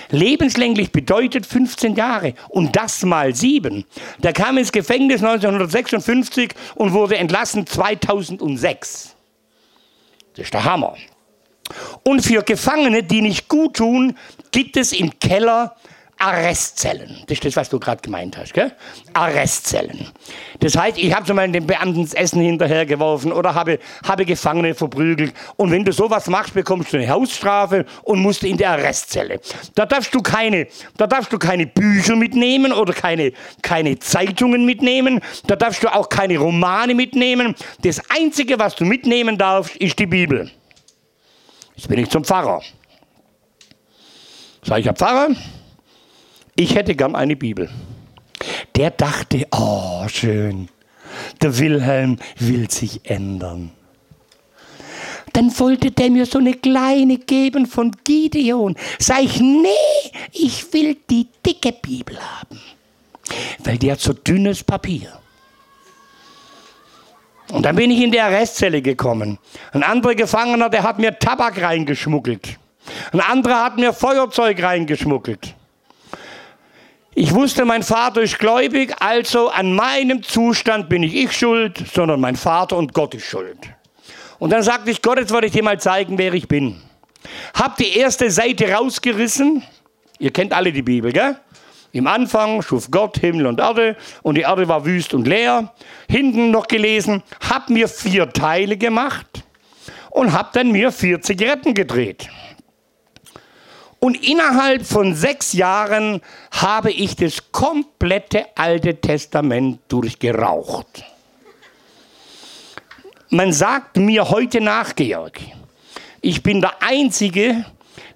Lebenslänglich bedeutet 15 Jahre und das mal sieben. Der kam ins Gefängnis 1956 und wurde entlassen 2006. Das ist der Hammer. Und für Gefangene, die nicht gut tun, gibt es im Keller Arrestzellen. Das ist das, was du gerade gemeint hast, gell? Arrestzellen. Das heißt, ich habe zum Beispiel den Beamten das Essen hinterhergeworfen oder habe, habe Gefangene verprügelt. Und wenn du sowas machst, bekommst du eine Hausstrafe und musst in die Arrestzelle. Da darfst du keine, da darfst du keine Bücher mitnehmen oder keine, keine Zeitungen mitnehmen. Da darfst du auch keine Romane mitnehmen. Das Einzige, was du mitnehmen darfst, ist die Bibel. Jetzt bin ich zum Pfarrer. Sag ich, Herr Pfarrer, ich hätte gern eine Bibel. Der dachte, oh, schön, der Wilhelm will sich ändern. Dann wollte der mir so eine kleine geben von Gideon. Sag ich, nee, ich will die dicke Bibel haben. Weil die hat so dünnes Papier. Und dann bin ich in die Arrestzelle gekommen. Ein anderer Gefangener, der hat mir Tabak reingeschmuggelt. Ein anderer hat mir Feuerzeug reingeschmuggelt. Ich wusste, mein Vater ist gläubig, also an meinem Zustand bin nicht ich schuld, sondern mein Vater und Gott ist schuld. Und dann sagte ich, Gott, jetzt wollte ich dir mal zeigen, wer ich bin. Hab die erste Seite rausgerissen. Ihr kennt alle die Bibel, gell? Im Anfang schuf Gott Himmel und Erde und die Erde war wüst und leer. Hinten noch gelesen, hab mir vier Teile gemacht und hab dann mir vier Zigaretten gedreht. Und innerhalb von sechs Jahren habe ich das komplette Alte Testament durchgeraucht. Man sagt mir heute nach, Georg, ich bin der Einzige,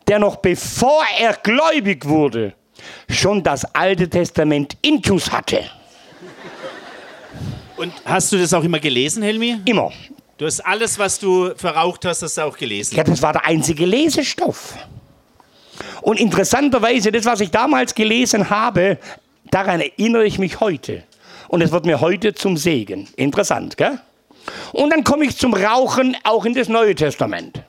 der noch bevor er gläubig wurde, schon das Alte Testament intus hatte. Und hast du das auch immer gelesen, Helmi? Immer. Du hast alles, was du verraucht hast, hast du auch gelesen. Ja, das war der einzige Lesestoff. Und interessanterweise, das, was ich damals gelesen habe, daran erinnere ich mich heute. Und es wird mir heute zum Segen. Interessant, gell? Und dann komme ich zum Rauchen auch in das Neue Testament.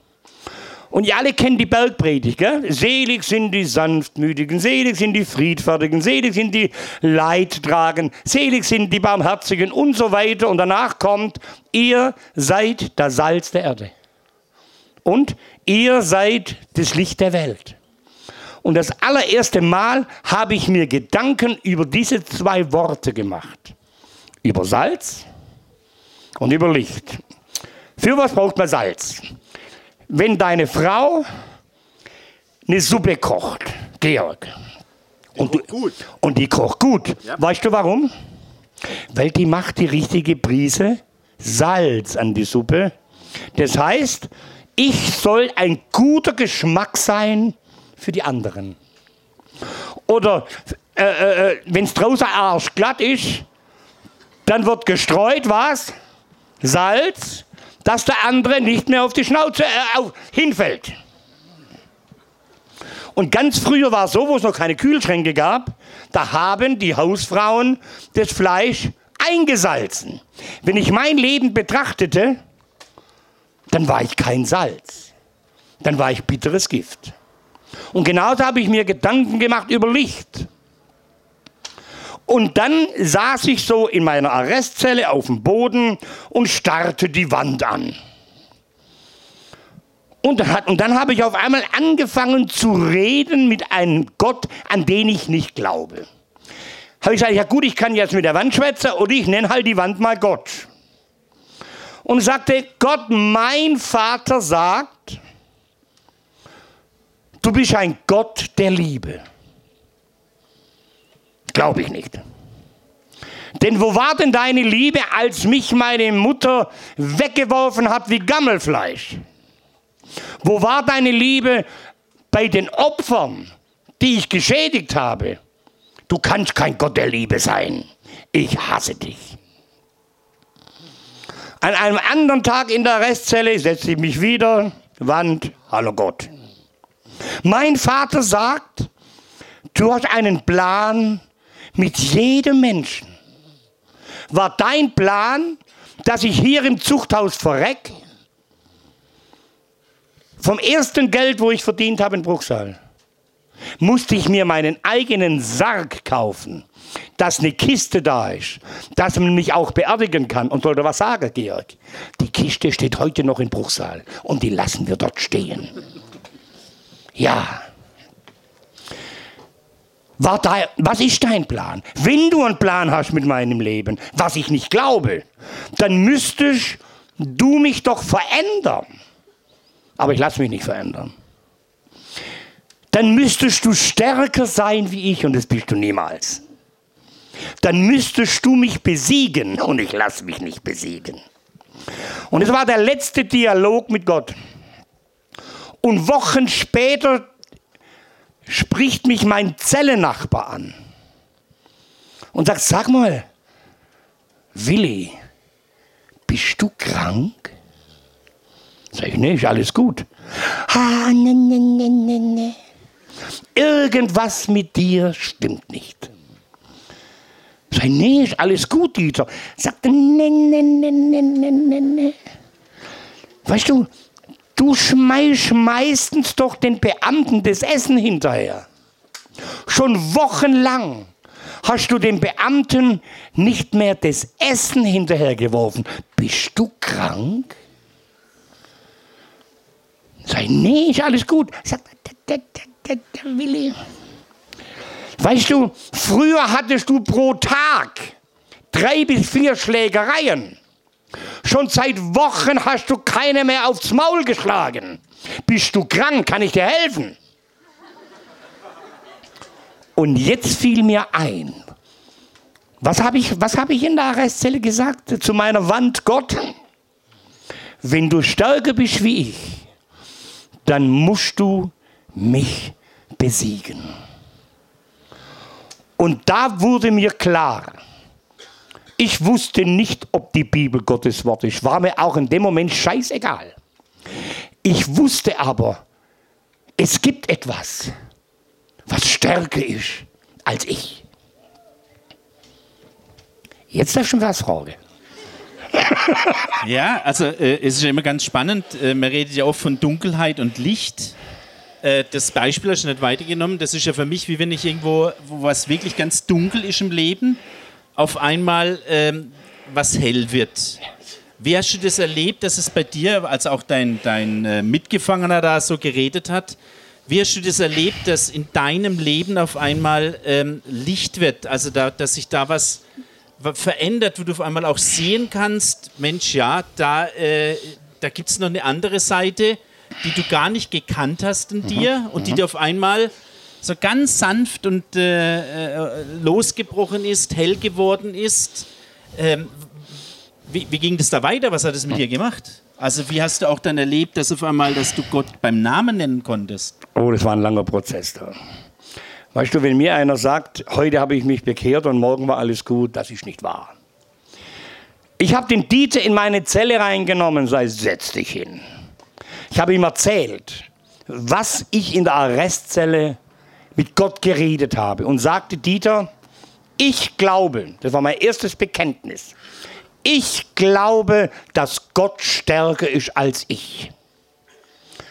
Und ihr alle kennen die Bergpredigt, gell? Selig sind die Sanftmütigen, selig sind die Friedfertigen, selig sind die Leidtragen, selig sind die Barmherzigen und so weiter. Und danach kommt, ihr seid das Salz der Erde. Und ihr seid das Licht der Welt. Und das allererste Mal habe ich mir Gedanken über diese zwei Worte gemacht. Über Salz und über Licht. Für was braucht man Salz? Wenn deine Frau eine Suppe kocht, Georg, und, du, und die kocht gut, ja. weißt du warum? Weil die macht die richtige Prise Salz an die Suppe. Das heißt, ich soll ein guter Geschmack sein für die anderen. Oder äh, äh, äh wenn es draußen arschglatt ist, dann wird gestreut was? Salz, dass der andere nicht mehr auf die Schnauze äh, auf, hinfällt. Und ganz früher war es so, wo es noch keine Kühlschränke gab, da haben die Hausfrauen das Fleisch eingesalzen. Wenn ich mein Leben betrachtete, dann war ich kein Salz. Dann war ich bitteres Gift. Und genauso habe ich mir Gedanken gemacht über Licht. Und dann saß ich so in meiner Arrestzelle auf dem Boden und starrte die Wand an. Und dann, und dann habe ich auf einmal angefangen zu reden mit einem Gott, an den ich nicht glaube. Habe ich gesagt, ja gut, ich kann jetzt mit der Wand schwätzen oder ich nenne halt die Wand mal Gott. Und sagte, Gott, mein Vater sagt, Du bist ein Gott der Liebe. Glaube ich nicht. Denn wo war denn deine Liebe, als mich meine Mutter weggeworfen hat wie Gammelfleisch? Wo war deine Liebe bei den Opfern, die ich geschädigt habe? Du kannst kein Gott der Liebe sein. Ich hasse dich. An einem anderen Tag in der Restzelle setze ich mich wieder, Wand, hallo Gott. Mein Vater sagt, du hast einen Plan mit jedem Menschen. War dein Plan, dass ich hier im Zuchthaus verreck? Vom ersten Geld, wo ich verdient habe in Bruchsal, musste ich mir meinen eigenen Sarg kaufen, dass eine Kiste da ist, dass man mich auch beerdigen kann. Und sollte was sagen, Georg? Die Kiste steht heute noch in Bruchsal und die lassen wir dort stehen. Ja. Was ist dein Plan? Wenn du einen Plan hast mit meinem Leben, was ich nicht glaube, dann müsstest du mich doch verändern. Aber ich lasse mich nicht verändern. Dann müsstest du stärker sein wie ich und das bist du niemals. Dann müsstest du mich besiegen und ich lasse mich nicht besiegen. Und es war der letzte Dialog mit Gott. Und Wochen später spricht mich mein Zellennachbar an und sagt, sag mal, Willi, bist du krank? Sag ich, nee, ist alles gut. Ah, ne, ne, ne, ne, ne. Irgendwas mit dir stimmt nicht. Sag ich, nee, ist alles gut, Dieter. Sagt er, ne, ne, ne, ne, ne, ne, ne. Weißt du, du schmeißt meistens doch den Beamten das Essen hinterher. Schon wochenlang hast du dem Beamten nicht mehr das Essen hinterhergeworfen. Bist du krank? Sag, nee, ist alles gut. Der, der Willi. Weißt du, früher hattest du pro Tag drei bis vier Schlägereien. Schon seit Wochen hast du keine mehr aufs Maul geschlagen. Bist du krank? Kann ich dir helfen? Und jetzt fiel mir ein, was habe ich, hab ich in der Arrestzelle gesagt zu meiner Wand? Gott, wenn du stärker bist wie ich, dann musst du mich besiegen. Und da wurde mir klar, ich wusste nicht, ob die Bibel Gottes Wort ist. War mir auch in dem Moment scheißegal. Ich wusste aber, es gibt etwas, was stärker ist als ich. Jetzt darf schon was fragen. ja, also äh, es ist ja immer ganz spannend. Äh, man redet ja oft von Dunkelheit und Licht. Äh, das Beispiel hast du nicht weitergenommen. Das ist ja für mich, wie wenn ich irgendwo, wo was wirklich ganz dunkel ist im Leben, auf einmal ähm, was hell wird. Wie hast du das erlebt, dass es bei dir, als auch dein, dein äh, Mitgefangener da so geredet hat, wie hast du das erlebt, dass in deinem Leben auf einmal ähm, Licht wird? Also, da, dass sich da was verändert, wo du auf einmal auch sehen kannst, Mensch, ja, da, äh, da gibt es noch eine andere Seite, die du gar nicht gekannt hast in mhm. dir und die mhm. dir auf einmal so ganz sanft und äh, äh, losgebrochen ist, hell geworden ist. Ähm, wie, wie, ging das da weiter? Was hat es mit dir gemacht? Also wie hast du auch dann erlebt, dass auf einmal, dass du Gott beim Namen nennen konntest? Oh, das war ein langer Prozess da. Weißt du, wenn mir einer sagt, heute habe ich mich bekehrt und morgen war alles gut, das ist nicht wahr. Ich habe den Dieter in meine Zelle reingenommen, sei setz dich hin. Ich habe ihm erzählt, was ich in der Arrestzelle mit Gott geredet habe und sagte, Dieter, ich glaube, das war mein erstes Bekenntnis, ich glaube, dass Gott stärker ist als ich.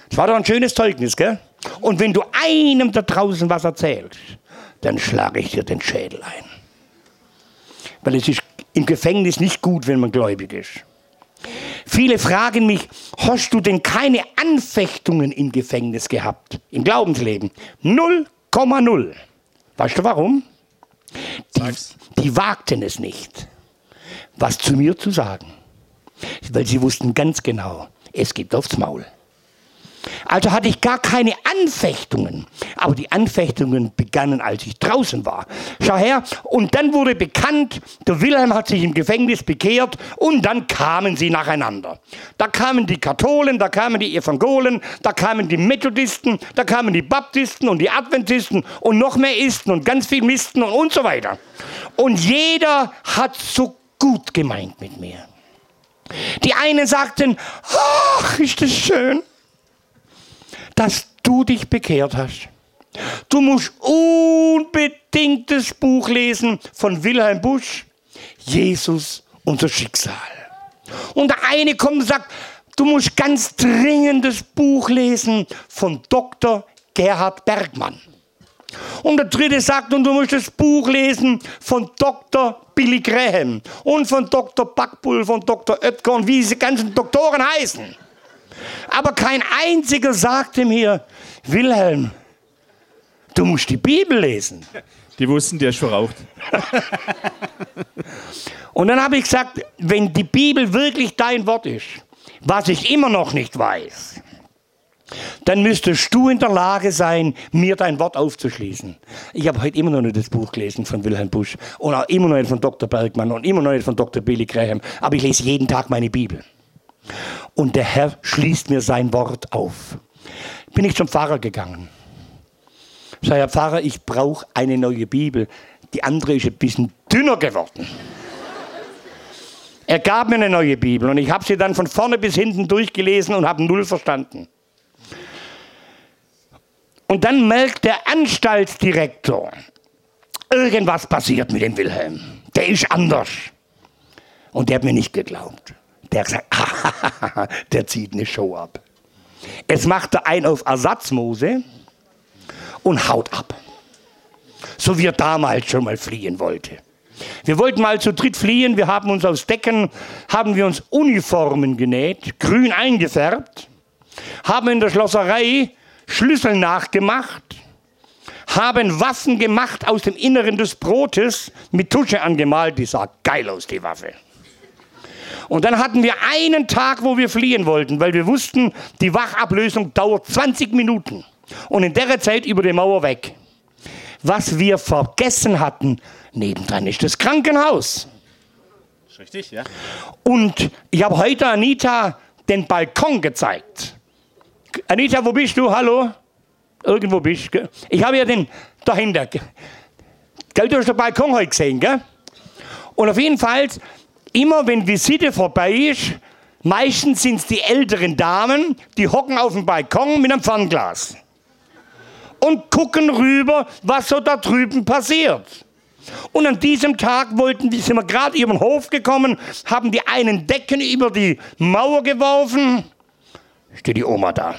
Das war doch ein schönes Zeugnis, gell? Und wenn du einem da draußen was erzählst, dann schlage ich dir den Schädel ein. Weil es ist im Gefängnis nicht gut, wenn man gläubig ist. Viele fragen mich, hast du denn keine Anfechtungen im Gefängnis gehabt, im Glaubensleben? 0,0. Weißt du warum? Die, die wagten es nicht was zu mir zu sagen. Weil sie wussten ganz genau, es gibt aufs Maul. Also hatte ich gar keine Anfechtungen. Aber die Anfechtungen begannen, als ich draußen war. Schau her, und dann wurde bekannt, der Wilhelm hat sich im Gefängnis bekehrt und dann kamen sie nacheinander. Da kamen die Katholen, da kamen die Evangolen, da kamen die Methodisten, da kamen die Baptisten und die Adventisten und noch mehr Isten und ganz viel Misten und, und so weiter. Und jeder hat so gut gemeint mit mir. Die einen sagten, ach, ist das schön, dass du dich bekehrt hast. Du musst unbedingt das Buch lesen von Wilhelm Busch, Jesus, unser Schicksal. Und der eine kommt und sagt, du musst ganz dringend das Buch lesen von Dr. Gerhard Bergmann. Und der dritte sagt, und du musst das Buch lesen von Dr. Billy Graham und von Dr. Backbull, von Dr. Oetker und wie diese ganzen Doktoren heißen. Aber kein einziger sagte mir, Wilhelm, du musst die Bibel lesen. Die wussten, der ist verraucht. und dann habe ich gesagt, wenn die Bibel wirklich dein Wort ist, was ich immer noch nicht weiß, dann müsstest du in der Lage sein, mir dein Wort aufzuschließen. Ich habe heute immer noch nicht das Buch gelesen von Wilhelm Busch und auch immer noch nicht von Dr. Bergmann und immer noch nicht von Dr. Billy Graham, aber ich lese jeden Tag meine Bibel. Und der Herr schließt mir sein Wort auf. Bin ich zum Pfarrer gegangen. Sag Herr Pfarrer, ich brauche eine neue Bibel. Die andere ist ein bisschen dünner geworden. Er gab mir eine neue Bibel und ich habe sie dann von vorne bis hinten durchgelesen und habe null verstanden. Und dann merkt der Anstaltsdirektor, irgendwas passiert mit dem Wilhelm. Der ist anders. Und der hat mir nicht geglaubt. Der gesagt, der zieht eine Show ab. Es machte ein auf Ersatzmose und haut ab. So wie er damals schon mal fliehen wollte. Wir wollten mal zu dritt fliehen, wir haben uns aus Decken, haben wir uns Uniformen genäht, grün eingefärbt, haben in der Schlosserei Schlüssel nachgemacht, haben Waffen gemacht aus dem Inneren des Brotes, mit Tusche angemalt, die sah geil aus, die Waffe. Und dann hatten wir einen Tag, wo wir fliehen wollten, weil wir wussten, die Wachablösung dauert 20 Minuten. Und in der Zeit über die Mauer weg. Was wir vergessen hatten, nebendran ist das Krankenhaus. Richtig, ja. Und ich habe heute Anita den Balkon gezeigt. Anita, wo bist du? Hallo? Irgendwo bist du. Ich habe ja den dahinter. Gell, du hast den Balkon heute gesehen, gell? Und auf jeden Fall, immer wenn Visite vorbei ist, meistens sind es die älteren Damen, die hocken auf dem Balkon mit einem Fernglas und gucken rüber, was so da drüben passiert. Und an diesem Tag wollten, sind wir gerade über den Hof gekommen, haben die einen Decken über die Mauer geworfen. Steht die Oma da.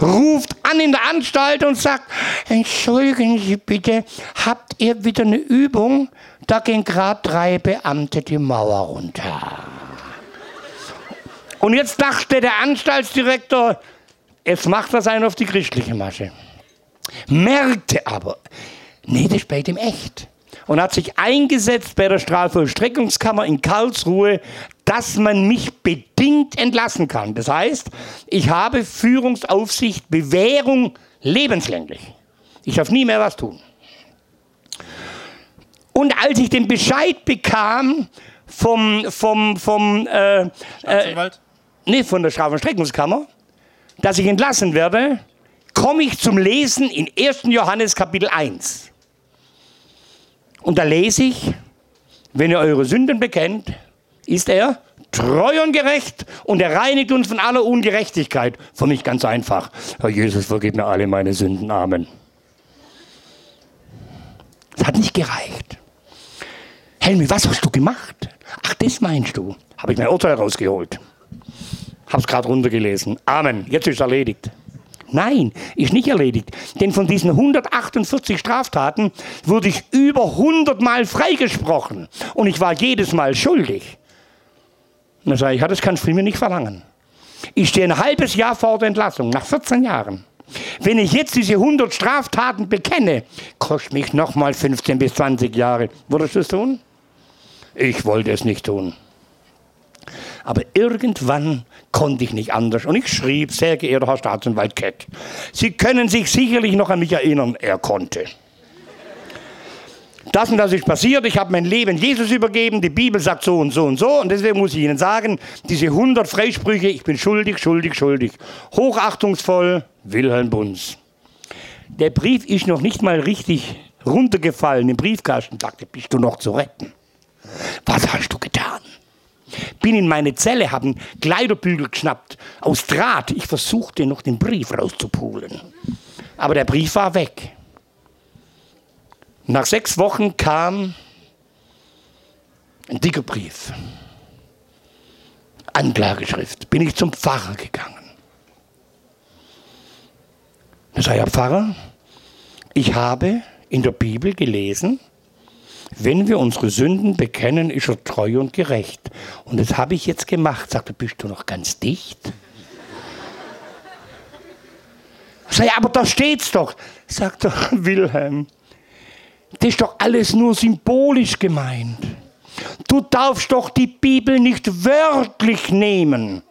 Ruft an in der Anstalt und sagt, entschuldigen Sie bitte, habt ihr wieder eine Übung? Da gehen gerade drei Beamte die Mauer runter. Und jetzt dachte der Anstaltsdirektor, jetzt macht das einen auf die christliche Masche. Merkte aber, nee, das bei dem echt. Und hat sich eingesetzt bei der Strafvollstreckungskammer in Karlsruhe, dass man mich bedingt entlassen kann. Das heißt, ich habe Führungsaufsicht, Bewährung lebenslänglich. Ich darf nie mehr was tun. Und als ich den Bescheid bekam vom, vom, vom äh, äh, nee, von der Strafvollstreckungskammer, dass ich entlassen werde, komme ich zum Lesen in 1. Johannes Kapitel 1. Und da lese ich, wenn ihr eure Sünden bekennt, ist er treu und gerecht und er reinigt uns von aller Ungerechtigkeit. Für mich ganz einfach. Herr Jesus, vergib mir alle meine Sünden. Amen. Das hat nicht gereicht. Helmi, was hast du gemacht? Ach, das meinst du? Habe ich mein Urteil rausgeholt. Hab's gerade runtergelesen. Amen. Jetzt ist es erledigt. Nein, ist nicht erledigt. Denn von diesen 148 Straftaten wurde ich über 100 Mal freigesprochen. Und ich war jedes Mal schuldig. Und dann sage ich, ja, das kannst du mir nicht verlangen. Ich stehe ein halbes Jahr vor der Entlassung, nach 14 Jahren. Wenn ich jetzt diese 100 Straftaten bekenne, kostet mich nochmal 15 bis 20 Jahre. Würdest du es tun? Ich wollte es nicht tun. Aber irgendwann konnte ich nicht anders. Und ich schrieb, sehr geehrter Herr Staatsanwalt Keck, Sie können sich sicherlich noch an mich erinnern, er konnte. Das und das ist passiert, ich habe mein Leben Jesus übergeben, die Bibel sagt so und so und so und deswegen muss ich Ihnen sagen, diese 100 Freisprüche, ich bin schuldig, schuldig, schuldig. Hochachtungsvoll, Wilhelm Bunz. Der Brief ist noch nicht mal richtig runtergefallen im Briefkasten, sagte, bist du noch zu retten? Was hast du getan? Bin in meine Zelle, haben Kleiderbügel geschnappt aus Draht. Ich versuchte noch den Brief rauszupulen. Aber der Brief war weg. Nach sechs Wochen kam ein dicker Brief. Anklageschrift. Bin ich zum Pfarrer gegangen. Da sei Herr Pfarrer, ich habe in der Bibel gelesen, wenn wir unsere Sünden bekennen, ist er treu und gerecht. Und das habe ich jetzt gemacht. Sagt er, bist du noch ganz dicht? Sag aber da steht's doch. Sagt er, Wilhelm, das ist doch alles nur symbolisch gemeint. Du darfst doch die Bibel nicht wörtlich nehmen.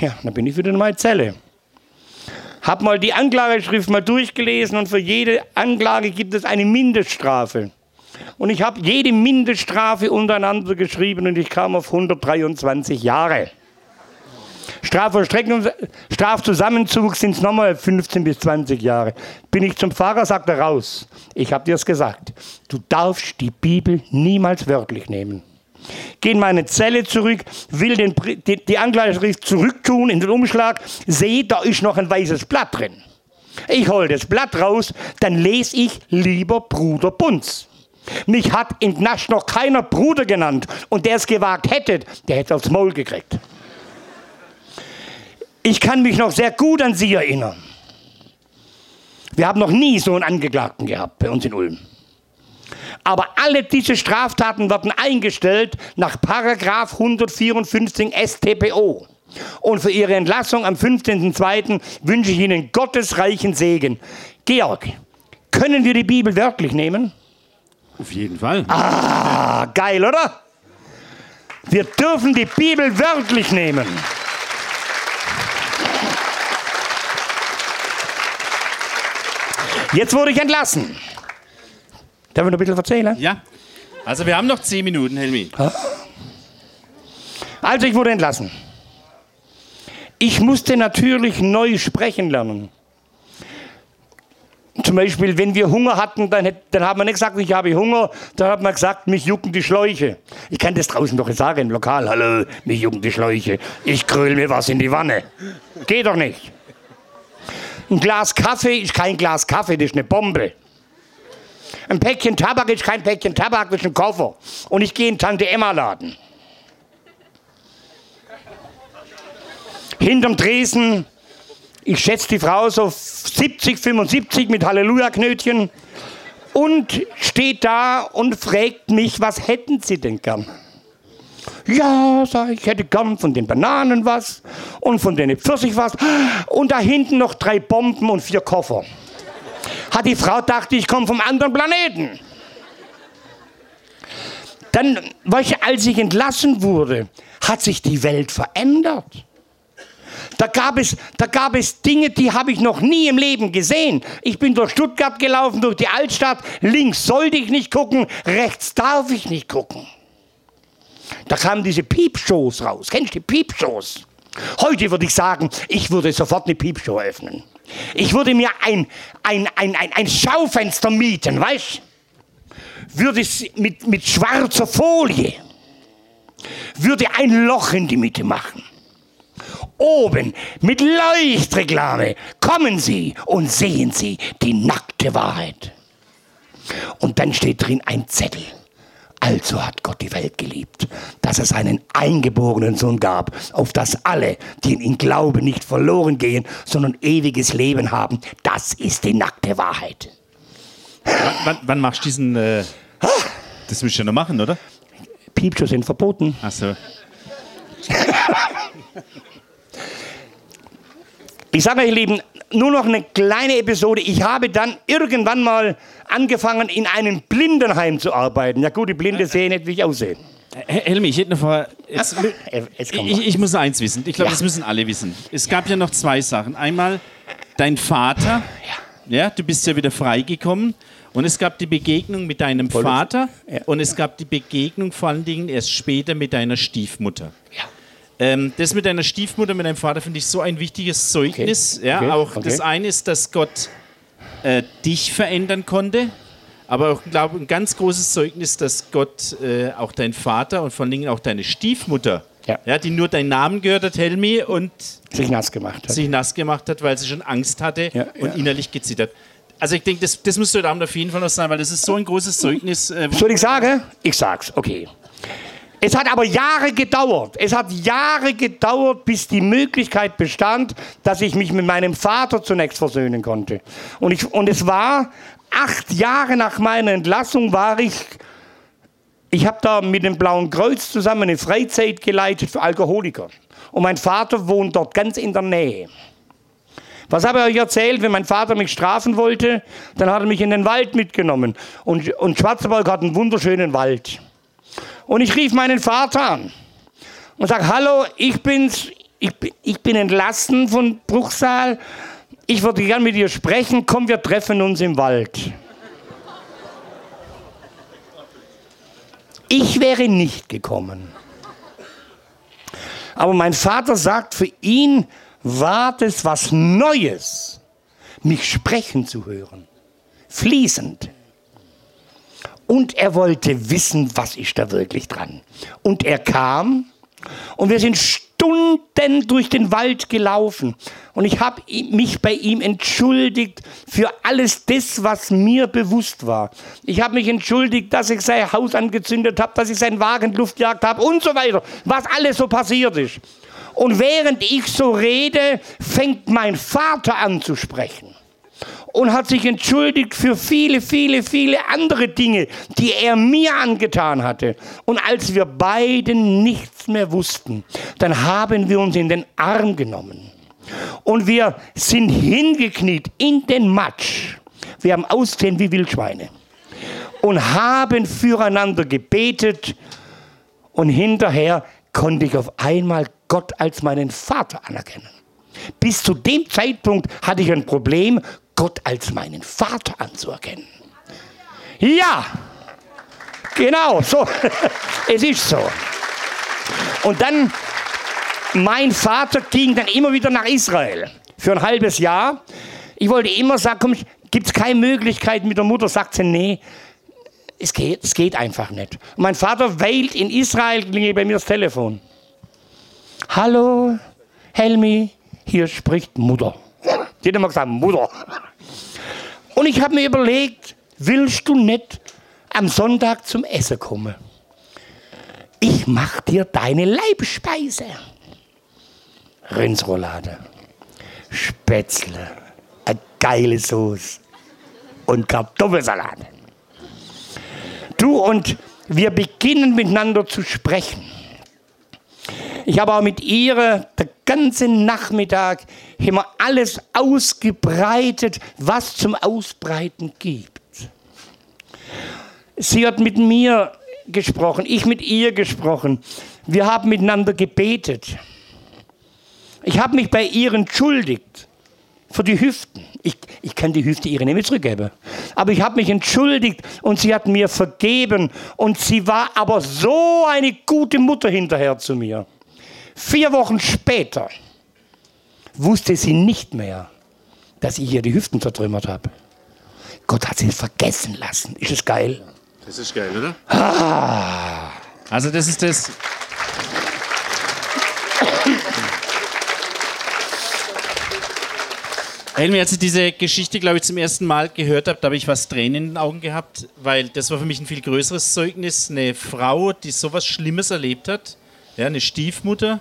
Ja, dann bin ich wieder in meiner Zelle. Hab mal die Anklageschrift mal durchgelesen und für jede Anklage gibt es eine Mindeststrafe. Und ich habe jede Mindeststrafe untereinander geschrieben und ich kam auf 123 Jahre. Strafzusammenzug sind es nochmal 15 bis 20 Jahre. Bin ich zum Pfarrer, sagt er raus. Ich habe dir es gesagt. Du darfst die Bibel niemals wörtlich nehmen. Geh in meine Zelle zurück, will den, die, die Anklageschrift zurücktun in den Umschlag, sehe, da ist noch ein weißes Blatt drin. Ich hole das Blatt raus, dann lese ich lieber Bruder Bunz. Mich hat in Nasch noch keiner Bruder genannt und der es gewagt hätte, der hätte aufs Maul gekriegt. Ich kann mich noch sehr gut an Sie erinnern. Wir haben noch nie so einen Angeklagten gehabt bei uns in Ulm. Aber alle diese Straftaten werden eingestellt nach Paragraf 154 StPO. Und für Ihre Entlassung am 15.02. wünsche ich Ihnen Gottes reichen Segen. Georg, können wir die Bibel wörtlich nehmen? Auf jeden Fall. Ah, geil, oder? Wir dürfen die Bibel wörtlich nehmen. Jetzt wurde ich entlassen. Darf ich noch ein bisschen erzählen? Ja. Also wir haben noch zehn Minuten, Helmi. Also ich wurde entlassen. Ich musste natürlich neu sprechen lernen. Zum Beispiel, wenn wir Hunger hatten, dann, dann haben wir nicht gesagt, ich habe Hunger, dann hat man gesagt, mich jucken die Schläuche. Ich kann das draußen doch sagen im Lokal. Hallo, mich jucken die Schläuche. Ich kröll mir was in die Wanne. Geht doch nicht. Ein Glas Kaffee ist kein Glas Kaffee, das ist eine Bombe. Ein Päckchen Tabak ist kein Päckchen Tabak, das ist ein Koffer. Und ich gehe in Tante Emma Laden. Hinterm Tresen, ich schätze die Frau so 70, 75 mit Halleluja-Knötchen und steht da und fragt mich, was hätten Sie denn gern? Ja, sag ich, ich hätte gern von den Bananen was und von den Pfirsich was und da hinten noch drei Bomben und vier Koffer. Hat die Frau gedacht, ich komme vom anderen Planeten. Dann, als ich entlassen wurde, hat sich die Welt verändert. Da gab es, da gab es Dinge, die habe ich noch nie im Leben gesehen. Ich bin durch Stuttgart gelaufen, durch die Altstadt. Links sollte ich nicht gucken, rechts darf ich nicht gucken. Da kamen diese Piepshows raus. Kennst du die Piepshows? Heute würde ich sagen, ich würde sofort eine Piepshow öffnen. Ich würde mir ein, ein, ein, ein, ein Schaufenster mieten, weißt Würde es mit, mit schwarzer Folie, würde ein Loch in die Mitte machen. Oben mit Leuchtreklame kommen Sie und sehen Sie die nackte Wahrheit. Und dann steht drin ein Zettel. Also hat Gott die Welt geliebt, dass es einen eingeborenen Sohn gab, auf das alle, die in ihn glauben, nicht verloren gehen, sondern ewiges Leben haben. Das ist die nackte Wahrheit. Wann, wann, wann machst du diesen... Äh, das müsst ihr noch machen, oder? Piepshows sind verboten. Ach so. Ich sage euch, ihr Lieben, nur noch eine kleine Episode. Ich habe dann irgendwann mal angefangen, in einem Blindenheim zu arbeiten. Ja gut, die Blinde sehen nicht, wie ich aussehe. Helmi, ich hätte eine Frage. Jetzt, ich, ich, muss eins wissen. Ich glaube, ja. das müssen alle wissen. Es gab ja noch zwei Sachen. Einmal dein Vater. Ja. ja du bist ja wieder freigekommen. Und es gab die Begegnung mit deinem Voll Vater. Ja. Und es gab die Begegnung vor allen Dingen erst später mit deiner Stiefmutter. Ja. Ähm, das mit deiner Stiefmutter, mit deinem Vater finde ich so ein wichtiges Zeugnis. Okay. Ja, okay. auch okay. das eine ist, dass Gott äh, dich verändern konnte. Aber auch, glaube ein ganz großes Zeugnis, dass Gott äh, auch dein Vater und vor allen Dingen auch deine Stiefmutter, ja. ja. die nur deinen Namen gehört hat, Helmi, und sich nass gemacht hat. Sich nass gemacht hat, weil sie schon Angst hatte ja, und ja. innerlich gezittert. Also ich denke, das, das musst du heute Abend auf jeden Fall noch sagen, weil das ist so ein großes Zeugnis. Äh, Soll ich sagen? Ich sag's, okay. Es hat aber Jahre gedauert. Es hat Jahre gedauert, bis die Möglichkeit bestand, dass ich mich mit meinem Vater zunächst versöhnen konnte. Und, ich, und es war acht Jahre nach meiner Entlassung war ich, ich habe da mit dem Blauen Kreuz zusammen eine Freizeit geleitet für Alkoholiker. Und mein Vater wohnt dort ganz in der Nähe. Was habe ich euch erzählt? Wenn mein Vater mich strafen wollte, dann hat er mich in den Wald mitgenommen. Und, und Schwarzenberg hat einen wunderschönen Wald. Und ich rief meinen Vater an und sage, hallo, ich, bin's, ich, ich bin entlassen von Bruchsal. Ich würde gern mit dir sprechen. Komm, wir treffen uns im Wald. Ich wäre nicht gekommen. Aber mein Vater sagt, für ihn war das was Neues, mich sprechen zu hören. Fließend. Und er wollte wissen, was ist da wirklich dran. Und er kam und wir sind Stunden durch den Wald gelaufen. Und ich habe mich bei ihm entschuldigt für alles das, was mir bewusst war. Ich habe mich entschuldigt, dass ich sein Haus angezündet habe, dass ich seinen Wagen Luftjagd habe und so weiter. Was alles so passiert ist. Und während ich so rede, fängt mein Vater an zu sprechen und hat sich entschuldigt für viele, viele, viele andere Dinge, die er mir angetan hatte. Und als wir beiden nichts mehr wussten, dann haben wir uns in den Arm genommen. Und wir sind hingekniet in den Matsch. Wir haben ausgesehen wie Wildschweine. Und haben füreinander gebetet. Und hinterher konnte ich auf einmal Gott als meinen Vater anerkennen. Bis zu dem Zeitpunkt hatte ich ein Problem, Gott als meinen Vater anzuerkennen. Ja, genau, so. es ist so. Und dann, mein Vater ging dann immer wieder nach Israel für ein halbes Jahr. Ich wollte immer sagen, komm, gibt es keine Möglichkeit mit der Mutter? Sagt sie, nee, es geht, es geht einfach nicht. Und mein Vater weilt in Israel, klingelt bei mir das Telefon. Hallo, Helmi, hier spricht Mutter. Die hat immer gesagt, Mutter. Und ich habe mir überlegt, willst du nicht am Sonntag zum Essen kommen? Ich mach dir deine Leibspeise. Rindsroulade, Spätzle, eine geile Soße und Kartoffelsalat. Du und wir beginnen miteinander zu sprechen. Ich habe auch mit ihr den ganzen Nachmittag immer alles ausgebreitet, was zum Ausbreiten gibt. Sie hat mit mir gesprochen, ich mit ihr gesprochen. Wir haben miteinander gebetet. Ich habe mich bei ihr entschuldigt für die Hüften. Ich, ich kann die Hüfte ihre nicht mehr zurückgeben. Aber ich habe mich entschuldigt und sie hat mir vergeben. Und sie war aber so eine gute Mutter hinterher zu mir. Vier Wochen später wusste sie nicht mehr, dass ich ihr die Hüften zertrümmert habe. Gott hat sie vergessen lassen. Ist es geil? Das ist geil, oder? Ah. Also das ist das. Helmi, als ich diese Geschichte, glaube ich, zum ersten Mal gehört habe, da habe ich was Tränen in den Augen gehabt, weil das war für mich ein viel größeres Zeugnis. Eine Frau, die sowas Schlimmes erlebt hat, ja, eine Stiefmutter,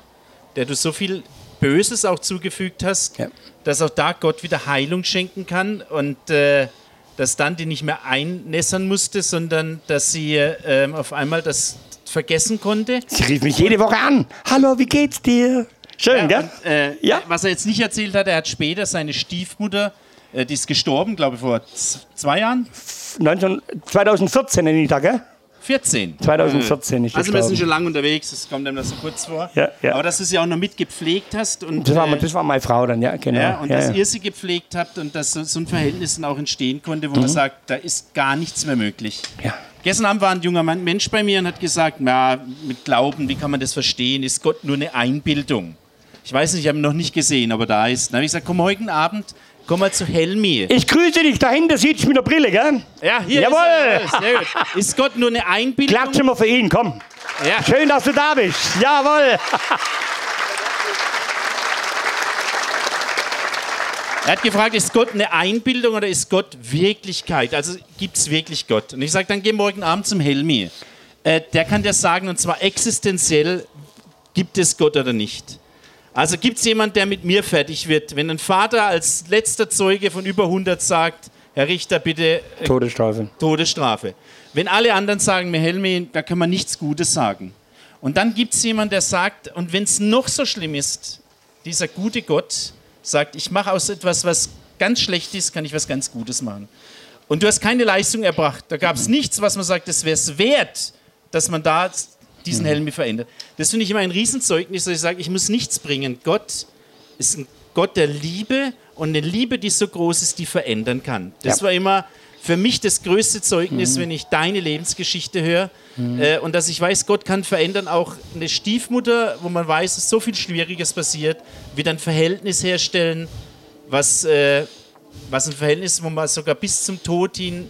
der du so viel Böses auch zugefügt hast, ja. dass auch da Gott wieder Heilung schenken kann und äh, dass dann die nicht mehr einnässern musste, sondern dass sie äh, auf einmal das vergessen konnte. Sie rief mich jede Woche an. Hallo, wie geht's dir? Schön, ja, gell? Und, äh, ja. Was er jetzt nicht erzählt hat, er hat später seine Stiefmutter, äh, die ist gestorben, glaube ich, vor zwei Jahren. 19, 2014 in Ita, gell? 14. 2014 ist Also wir sind schon lange unterwegs, das kommt einem das so kurz vor. Ja, ja. Aber dass du sie auch noch mitgepflegt hast. Und, das, war, äh, das war meine Frau dann, ja, genau. Ja, und ja, dass ja. ihr sie gepflegt habt und dass so ein Verhältnis dann auch entstehen konnte, wo mhm. man sagt, da ist gar nichts mehr möglich. Ja. Gestern Abend war ein junger Mensch bei mir und hat gesagt, na, mit Glauben, wie kann man das verstehen? Ist Gott nur eine Einbildung? Ich weiß nicht, ich habe ihn noch nicht gesehen, aber da ist. Dann habe ich gesagt, komm heute Abend Komm mal zu Helmi. Ich grüße dich, dahinter sieht mit der Brille, gell? Ja, hier Jawohl. ist er. Sehr gut. Ist Gott nur eine Einbildung? Klatschen wir für ihn, komm. Ja. Schön, dass du da bist. Jawohl. Er hat gefragt, ist Gott eine Einbildung oder ist Gott Wirklichkeit? Also gibt es wirklich Gott? Und ich sage, dann geh morgen Abend zum Helmi. Äh, der kann dir sagen, und zwar existenziell, gibt es Gott oder nicht. Also gibt es jemanden, der mit mir fertig wird? Wenn ein Vater als letzter Zeuge von über 100 sagt, Herr Richter, bitte. Äh, Todesstrafe. Todesstrafe. Wenn alle anderen sagen, mir Helmi, da kann man nichts Gutes sagen. Und dann gibt es jemanden, der sagt, und wenn es noch so schlimm ist, dieser gute Gott sagt, ich mache aus etwas, was ganz schlecht ist, kann ich was ganz Gutes machen. Und du hast keine Leistung erbracht. Da gab es nichts, was man sagt, es wäre es wert, dass man da diesen Helm verändert. Das finde ich immer ein Riesenzeugnis, dass ich sage, ich muss nichts bringen. Gott ist ein Gott der Liebe und eine Liebe, die so groß ist, die verändern kann. Das ja. war immer für mich das größte Zeugnis, wenn ich deine Lebensgeschichte höre. Äh, und dass ich weiß, Gott kann verändern. Auch eine Stiefmutter, wo man weiß, dass so viel Schwieriges passiert, wird ein Verhältnis herstellen, was, äh, was ein Verhältnis, wo man sogar bis zum Tod hin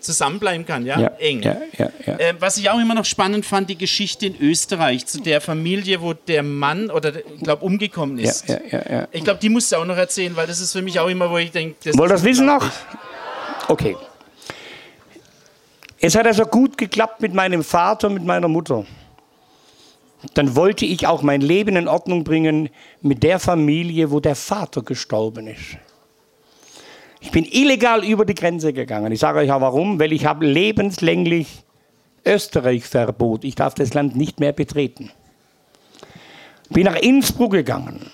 zusammenbleiben kann, ja? Eng. Ja, ja, ja. Äh, was ich auch immer noch spannend fand, die Geschichte in Österreich zu der Familie, wo der Mann oder ich glaube umgekommen ja, ist. ja, ja, ja. Ich glaube, die musst du auch noch erzählen, weil das ist für mich auch immer, wo ich denke, Wollt ihr das wissen noch? Okay. Es hat also gut geklappt mit meinem Vater, mit meiner Mutter. Dann wollte ich auch mein Leben in Ordnung bringen mit der Familie, wo der Vater gestorben ist. Ich bin illegal über die Grenze gegangen. Ich sage euch ja warum, weil ich habe lebenslänglich Österreich-Verbot. Ich darf das Land nicht mehr betreten. Bin nach Innsbruck gegangen.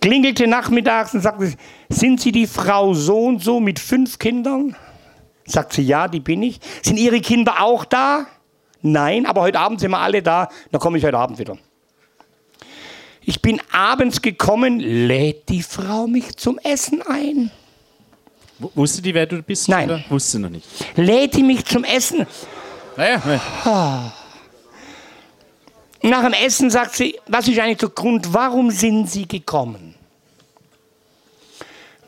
Klingelte nachmittags und sagte, sind Sie die Frau so und so mit fünf Kindern? Sagt sie, ja, die bin ich. Sind Ihre Kinder auch da? Nein, aber heute Abend sind wir alle da. Dann komme ich heute Abend wieder. Ich bin abends gekommen, lädt die Frau mich zum Essen ein. Wusste die, wer du bist? Nein. Oder? Wusste noch nicht. Lädt die mich zum Essen. Naja, Nach dem Essen sagt sie, was ist eigentlich der Grund, warum sind Sie gekommen?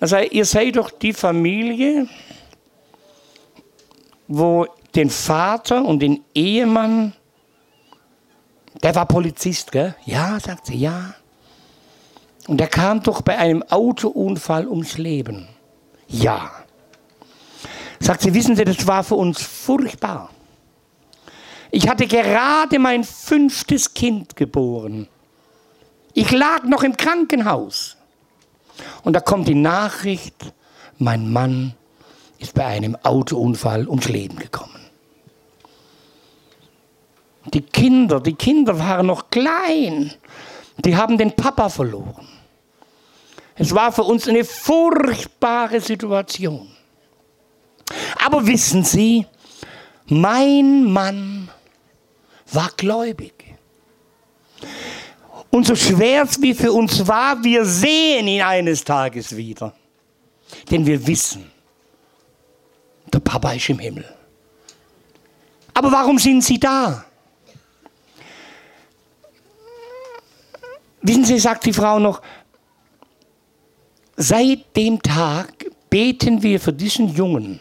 Also ihr seid doch die Familie, wo den Vater und den Ehemann, der war Polizist, gell? Ja, sagt sie, ja. Und der kam doch bei einem Autounfall ums Leben. Ja. Sagt sie, wissen Sie, das war für uns furchtbar. Ich hatte gerade mein fünftes Kind geboren. Ich lag noch im Krankenhaus. Und da kommt die Nachricht, mein Mann ist bei einem Autounfall ums Leben gekommen. Die Kinder, die Kinder waren noch klein. Die haben den Papa verloren. Es war für uns eine furchtbare Situation. Aber wissen Sie, mein Mann war gläubig. Und so schwer es wie für uns war, wir sehen ihn eines Tages wieder. Denn wir wissen, der Papa ist im Himmel. Aber warum sind Sie da? Wissen Sie, sagt die Frau noch, seit dem Tag beten wir für diesen Jungen,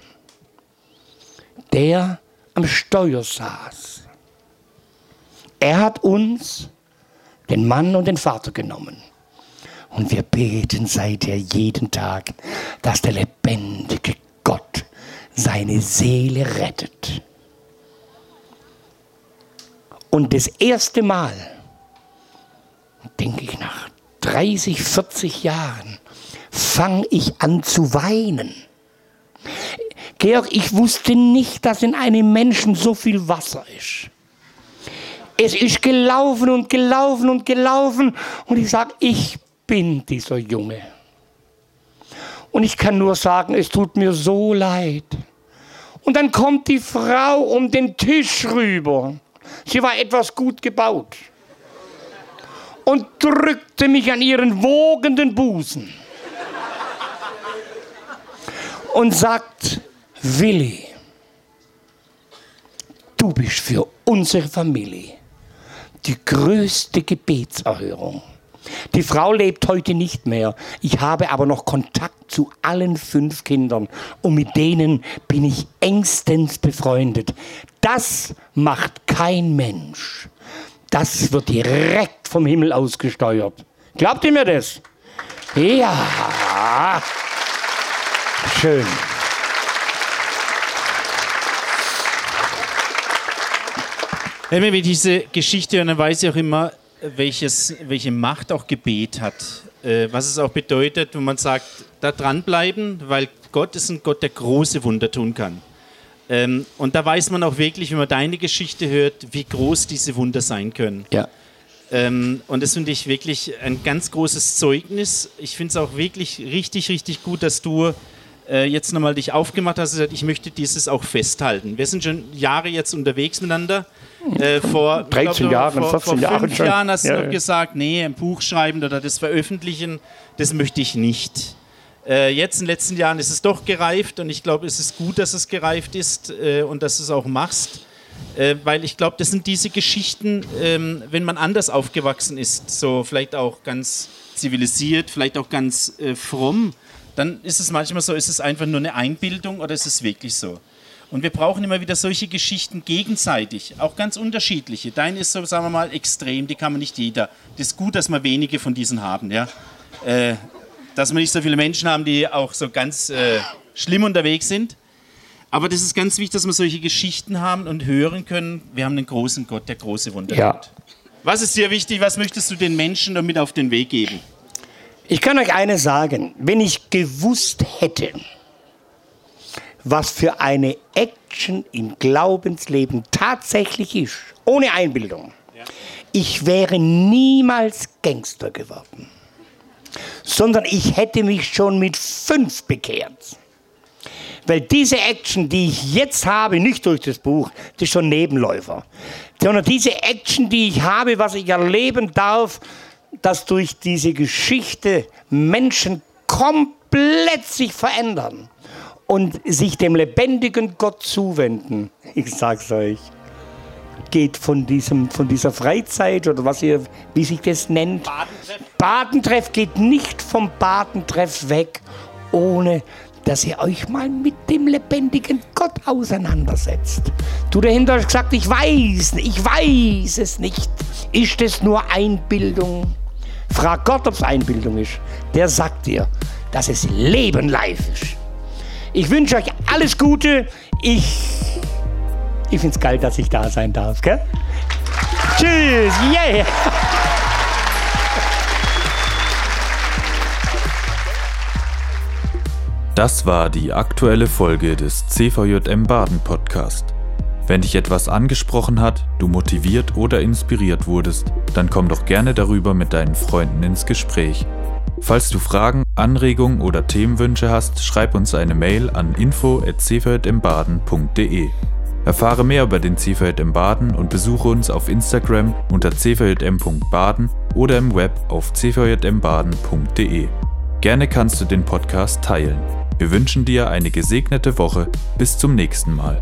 der am Steuer saß. Er hat uns, den Mann und den Vater genommen. Und wir beten seither jeden Tag, dass der lebendige Gott seine Seele rettet. Und das erste Mal, denke ich nach 30, 40 Jahren, fange ich an zu weinen. Georg, ich wusste nicht, dass in einem Menschen so viel Wasser ist. Es ist gelaufen und gelaufen und gelaufen und ich sage, ich bin dieser Junge. Und ich kann nur sagen, es tut mir so leid. Und dann kommt die Frau um den Tisch rüber. Sie war etwas gut gebaut. Und drückte mich an ihren wogenden Busen. Und sagt, Willi, du bist für unsere Familie die größte Gebetserhörung. Die Frau lebt heute nicht mehr. Ich habe aber noch Kontakt zu allen fünf Kindern und mit denen bin ich engstens befreundet. Das macht kein Mensch. Das wird direkt vom Himmel ausgesteuert. Glaubt ihr mir das? Ja. Schön. Wenn wir diese Geschichte hören, dann weiß ich auch immer, welches, welche Macht auch Gebet hat. Äh, was es auch bedeutet, wenn man sagt, da dranbleiben, weil Gott ist ein Gott, der große Wunder tun kann. Ähm, und da weiß man auch wirklich, wenn man deine Geschichte hört, wie groß diese Wunder sein können. Ja. Ähm, und das finde ich wirklich ein ganz großes Zeugnis. Ich finde es auch wirklich richtig, richtig gut, dass du äh, jetzt nochmal dich aufgemacht hast und gesagt, ich möchte dieses auch festhalten. Wir sind schon Jahre jetzt unterwegs miteinander. Äh, vor ich 13 glaub, Jahren, vor, 14 vor Jahren fünf schon. Jahren hast Ja, du ja. gesagt, nee, ein Buch schreiben oder das veröffentlichen, das möchte ich nicht. Äh, jetzt in den letzten Jahren ist es doch gereift und ich glaube, es ist gut, dass es gereift ist äh, und dass du es auch machst. Äh, weil ich glaube, das sind diese Geschichten, ähm, wenn man anders aufgewachsen ist, so vielleicht auch ganz zivilisiert, vielleicht auch ganz äh, fromm, dann ist es manchmal so, ist es einfach nur eine Einbildung oder ist es wirklich so? Und wir brauchen immer wieder solche Geschichten gegenseitig, auch ganz unterschiedliche. Dein ist so, sagen wir mal, extrem, die kann man nicht jeder. Das ist gut, dass wir wenige von diesen haben, ja. Äh, dass wir nicht so viele Menschen haben, die auch so ganz äh, schlimm unterwegs sind. Aber das ist ganz wichtig, dass wir solche Geschichten haben und hören können. Wir haben einen großen Gott, der große Wunder Ja. tut. Was ist dir wichtig? Was möchtest du den Menschen damit auf den Weg geben? Ich kann euch eines sagen, wenn ich gewusst hätte, was für eine Action im Glaubensleben tatsächlich ist, ohne Einbildung, ich wäre niemals Gangster geworden, sondern ich hätte mich schon mit fünf bekehrt. Weil diese Action, die ich jetzt habe, nicht durch das Buch, das ist schon Nebenläufer, sondern diese Action, die ich habe, was ich erleben darf, dass durch diese Geschichte Menschen komplett sich verändern und sich dem lebendigen Gott zuwenden. Ich sag's euch. Geht von, diesem, von dieser Freizeit oder was ihr, wie sich das nennt. Badentreff. Badentreff geht nicht vom Badentreff weg, ohne dass ihr euch mal mit dem lebendigen Gott auseinandersetzt. Du dahinter hast gesagt, ich weiß, ich weiß es nicht. Ist es nur Einbildung? Frag Gott, ob es Einbildung ist. Der sagt dir, dass es Leben live ist. Ich wünsche euch alles Gute. Ich, ich finde es geil, dass ich da sein darf. Gell? Tschüss. Yeah. Das war die aktuelle Folge des CVJM Baden Podcast. Wenn dich etwas angesprochen hat, du motiviert oder inspiriert wurdest, dann komm doch gerne darüber mit deinen Freunden ins Gespräch. Falls du Fragen, Anregungen oder Themenwünsche hast, schreib uns eine Mail an info@cvjmbaden.de. Erfahre mehr über den CVJM Baden und besuche uns auf Instagram unter cvjm.baden oder im Web auf cvjmbaden.de. Gerne kannst du den Podcast teilen. Wir wünschen dir eine gesegnete Woche. Bis zum nächsten Mal.